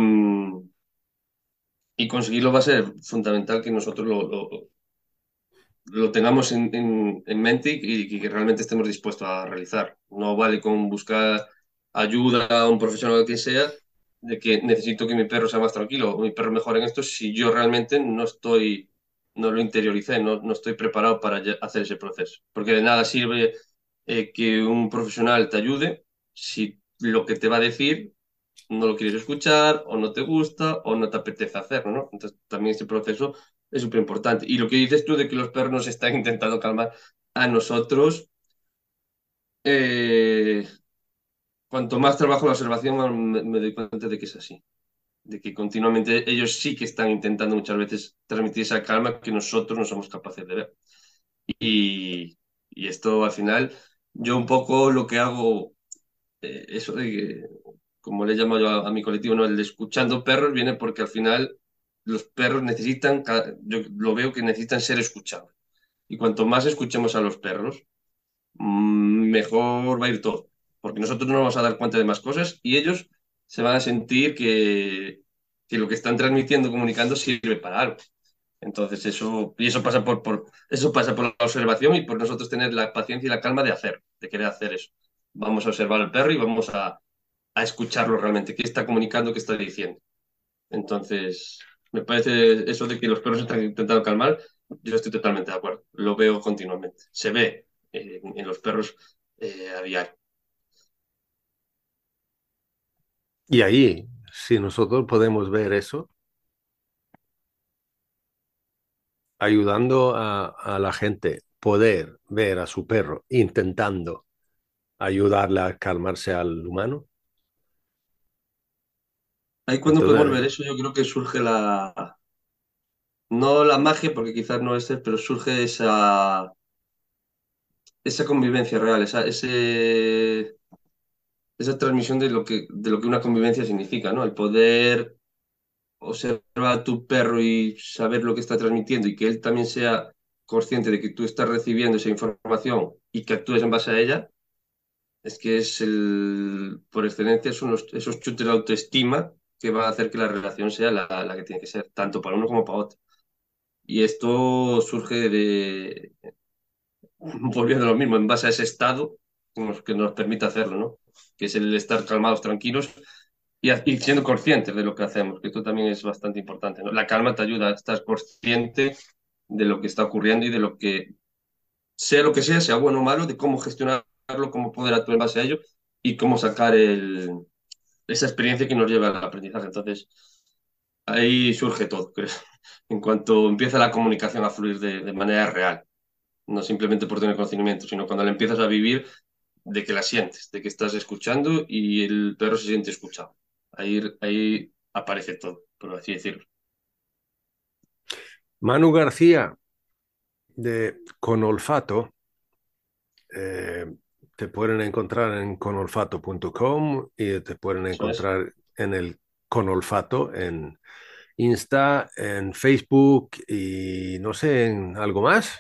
y conseguirlo va a ser fundamental que nosotros lo, tengamos en, en, mente y, que realmente estemos dispuestos a realizar. No vale con buscar ayuda a un profesional que sea, de que necesito que mi perro sea más tranquilo o mi perro mejore en esto si yo realmente no estoy, no lo interioricé, no, no estoy preparado para hacer ese proceso. Porque de nada sirve eh, que un profesional te ayude si lo que te va a decir no lo quieres escuchar o no te gusta o no te apetece hacerlo, ¿no? Entonces también ese proceso es súper importante. Y lo que dices tú de que los perros nos están intentando calmar a nosotros, eh, cuanto más trabajo la observación, me, doy cuenta de que es así. De que continuamente ellos sí que están intentando muchas veces transmitir esa calma que nosotros no somos capaces de ver. Y, esto al final, yo un poco lo que hago, eh, eso de que, como le llamo yo a, mi colectivo, ¿no? el de escuchando perros, viene porque al final los perros necesitan, yo lo veo que necesitan ser escuchados. Y cuanto más escuchemos a los perros, mm, mejor va a ir todo porque nosotros no vamos a dar cuenta de más cosas y ellos se van a sentir que, que lo que están transmitiendo, comunicando, sirve para algo. Entonces, eso, y eso pasa por, por, eso pasa por la observación y por nosotros tener la paciencia y la calma de hacer, de querer hacer eso. Vamos a observar al perro y vamos a, a escucharlo realmente, qué está comunicando, qué está diciendo. Entonces, me parece eso de que los perros están intentando calmar, yo estoy totalmente de acuerdo. Lo veo continuamente. Se ve en, los perros eh, a diario. Y ahí, si nosotros podemos ver eso, ayudando a, la gente poder ver a su perro intentando ayudarle a calmarse al humano. Ahí cuando podemos ver eso, yo creo que surge la, no la magia, porque quizás no es, pero surge esa, esa convivencia real, esa, ese, esa transmisión de lo que, de lo que una convivencia significa, ¿no? El poder observar a tu perro y saber lo que está transmitiendo y que él también sea consciente de que tú estás recibiendo esa información y que actúes en base a ella, es que es el, por excelencia, son esos chutes de autoestima que van a hacer que la relación sea la, la que tiene que ser, tanto para uno como para otro. Y esto surge de, volviendo a lo mismo, en base a ese estado que nos permite hacerlo, ¿no? que es el estar calmados, tranquilos y, siendo conscientes de lo que hacemos, que esto también es bastante importante. ¿no? La calma te ayuda a estar consciente de lo que está ocurriendo y de lo que, sea lo que sea, sea bueno o malo, de cómo gestionarlo, cómo poder actuar en base a ello y cómo sacar el, esa experiencia que nos lleva al aprendizaje. Entonces, ahí surge todo. En cuanto empieza la comunicación a fluir de, de manera real, no simplemente por tener conocimiento, sino cuando la empiezas a vivir, de que la sientes, de que estás escuchando y el perro se siente escuchado. Ahí, ahí aparece todo, por así decirlo. Manu García, de Con Olfato, eh, te pueden encontrar en conolfato.com y te pueden encontrar en el Conolfato en Insta, en Facebook y no sé, en algo más.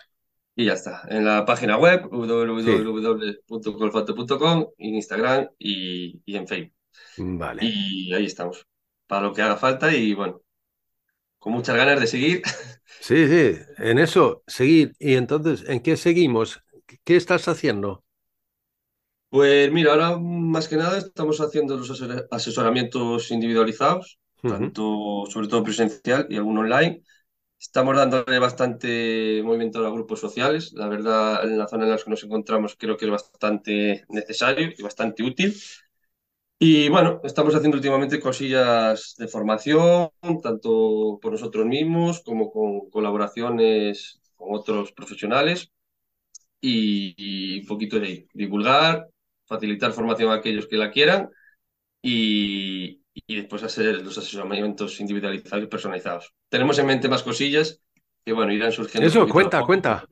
Y ya está. En la página web www.conolfato.com, en Instagram y, y en Facebook. Vale. Y ahí estamos, para lo que haga falta y bueno, con muchas ganas de seguir. Sí, sí, en eso, seguir. Y entonces, ¿en qué seguimos? ¿Qué estás haciendo? Pues mira, ahora más que nada estamos haciendo los asesoramientos individualizados, tanto, sobre todo presencial y algún online. Estamos dándole bastante movimiento a grupos sociales. La verdad, en la zona en la que nos encontramos creo que es bastante necesario y bastante útil. Y bueno, estamos haciendo últimamente cosillas de formación, tanto por nosotros mismos como con colaboraciones con otros profesionales y, un poquito de divulgar, facilitar formación a aquellos que la quieran y, y después hacer los asesoramientos individualizados y personalizados. Tenemos en mente más cosillas que bueno, irán surgiendo. Eso, cuenta, cuenta.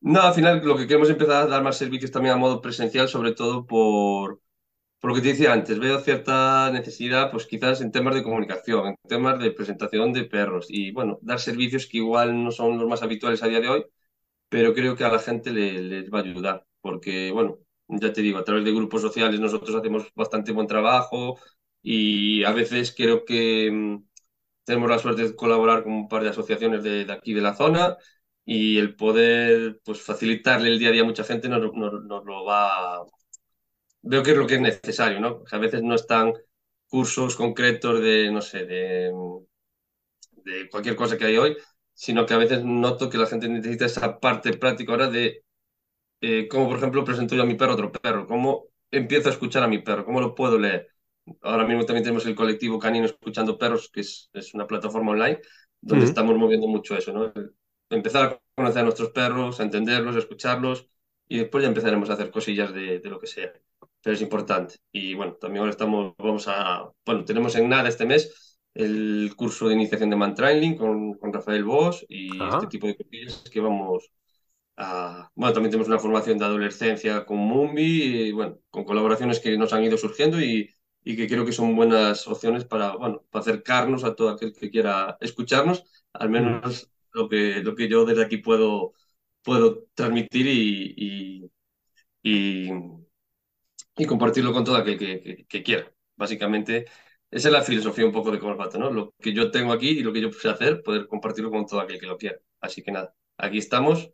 No, al final lo que queremos empezar a dar más servicios también a modo presencial, sobre todo por por lo que te decía antes, veo cierta necesidad, pues quizás en temas de comunicación, en temas de presentación de perros y, bueno, dar servicios que igual no son los más habituales a día de hoy, pero creo que a la gente le, les va a ayudar, porque, bueno, ya te digo, a través de grupos sociales nosotros hacemos bastante buen trabajo y a veces creo que mm, tenemos la suerte de colaborar con un par de asociaciones de, de, aquí de la zona y el poder pues facilitarle el día a día a mucha gente nos, nos, nos lo va veo que es lo que es necesario, ¿no? a veces no están cursos concretos de, no sé, de, de cualquier cosa que hay hoy, sino que a veces noto que la gente necesita esa parte práctica ahora de eh, cómo, por ejemplo, presento yo a mi perro a otro perro, cómo empiezo a escuchar a mi perro, cómo lo puedo leer. Ahora mismo también tenemos el colectivo Canino Escuchando Perros, que es, es una plataforma online donde estamos moviendo mucho eso, ¿no? Empezar a conocer a nuestros perros, a entenderlos, a escucharlos y después ya empezaremos a hacer cosillas de, de lo que sea pero es importante. Y bueno, también ahora estamos, vamos a, bueno, tenemos en nada este mes el curso de iniciación de Mantrailing con, con Rafael Bosch y este tipo de cosillas que vamos a, bueno, también tenemos una formación de adolescencia con Mumbi, y, bueno, con colaboraciones que nos han ido surgiendo y, y que creo que son buenas opciones para, bueno, para acercarnos a todo aquel que quiera escucharnos, al menos lo que, lo que yo desde aquí puedo, puedo transmitir y, y y compartirlo con todo aquel que, que, quiera. Básicamente, esa es la filosofía un poco de Colfato, ¿no? Lo que yo tengo aquí y lo que yo sé hacer, poder compartirlo con todo aquel que lo quiera. Así que nada, aquí estamos.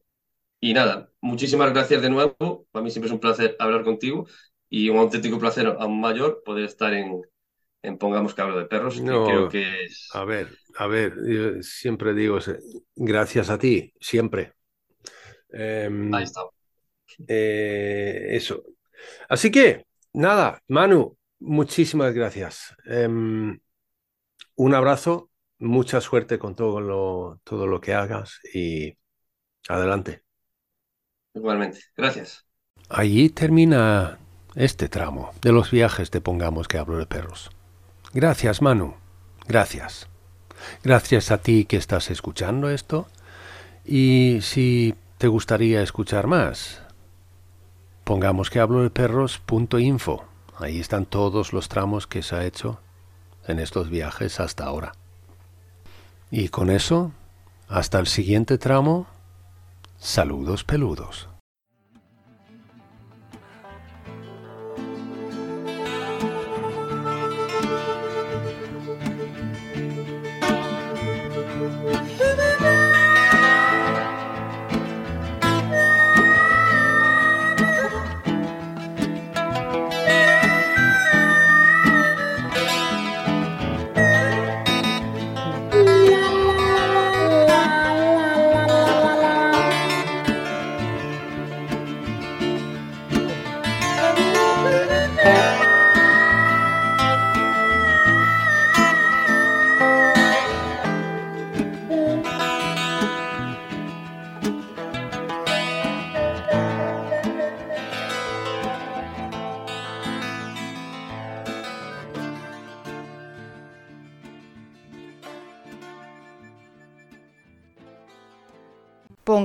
Y nada, muchísimas gracias de nuevo. Para mí siempre es un placer hablar contigo y un auténtico placer aún mayor poder estar en, en Pongamos que hablo de perros, que creo que es... A ver, a ver, yo siempre digo, gracias a ti, siempre. Ahí está. Eh, eso, Así que, nada, Manu, muchísimas gracias. Um, un abrazo, mucha suerte con todo lo, todo lo que hagas y adelante. Igualmente, gracias. Allí termina este tramo de los viajes de Pongamos que hablo de perros. Gracias, Manu. Gracias. Gracias a ti que estás escuchando esto. Y si te gustaría escuchar más, Pongamos que hablo de perros.info. Ahí están todos los tramos que se ha hecho en estos viajes hasta ahora. Y con eso, hasta el siguiente tramo, saludos peludos.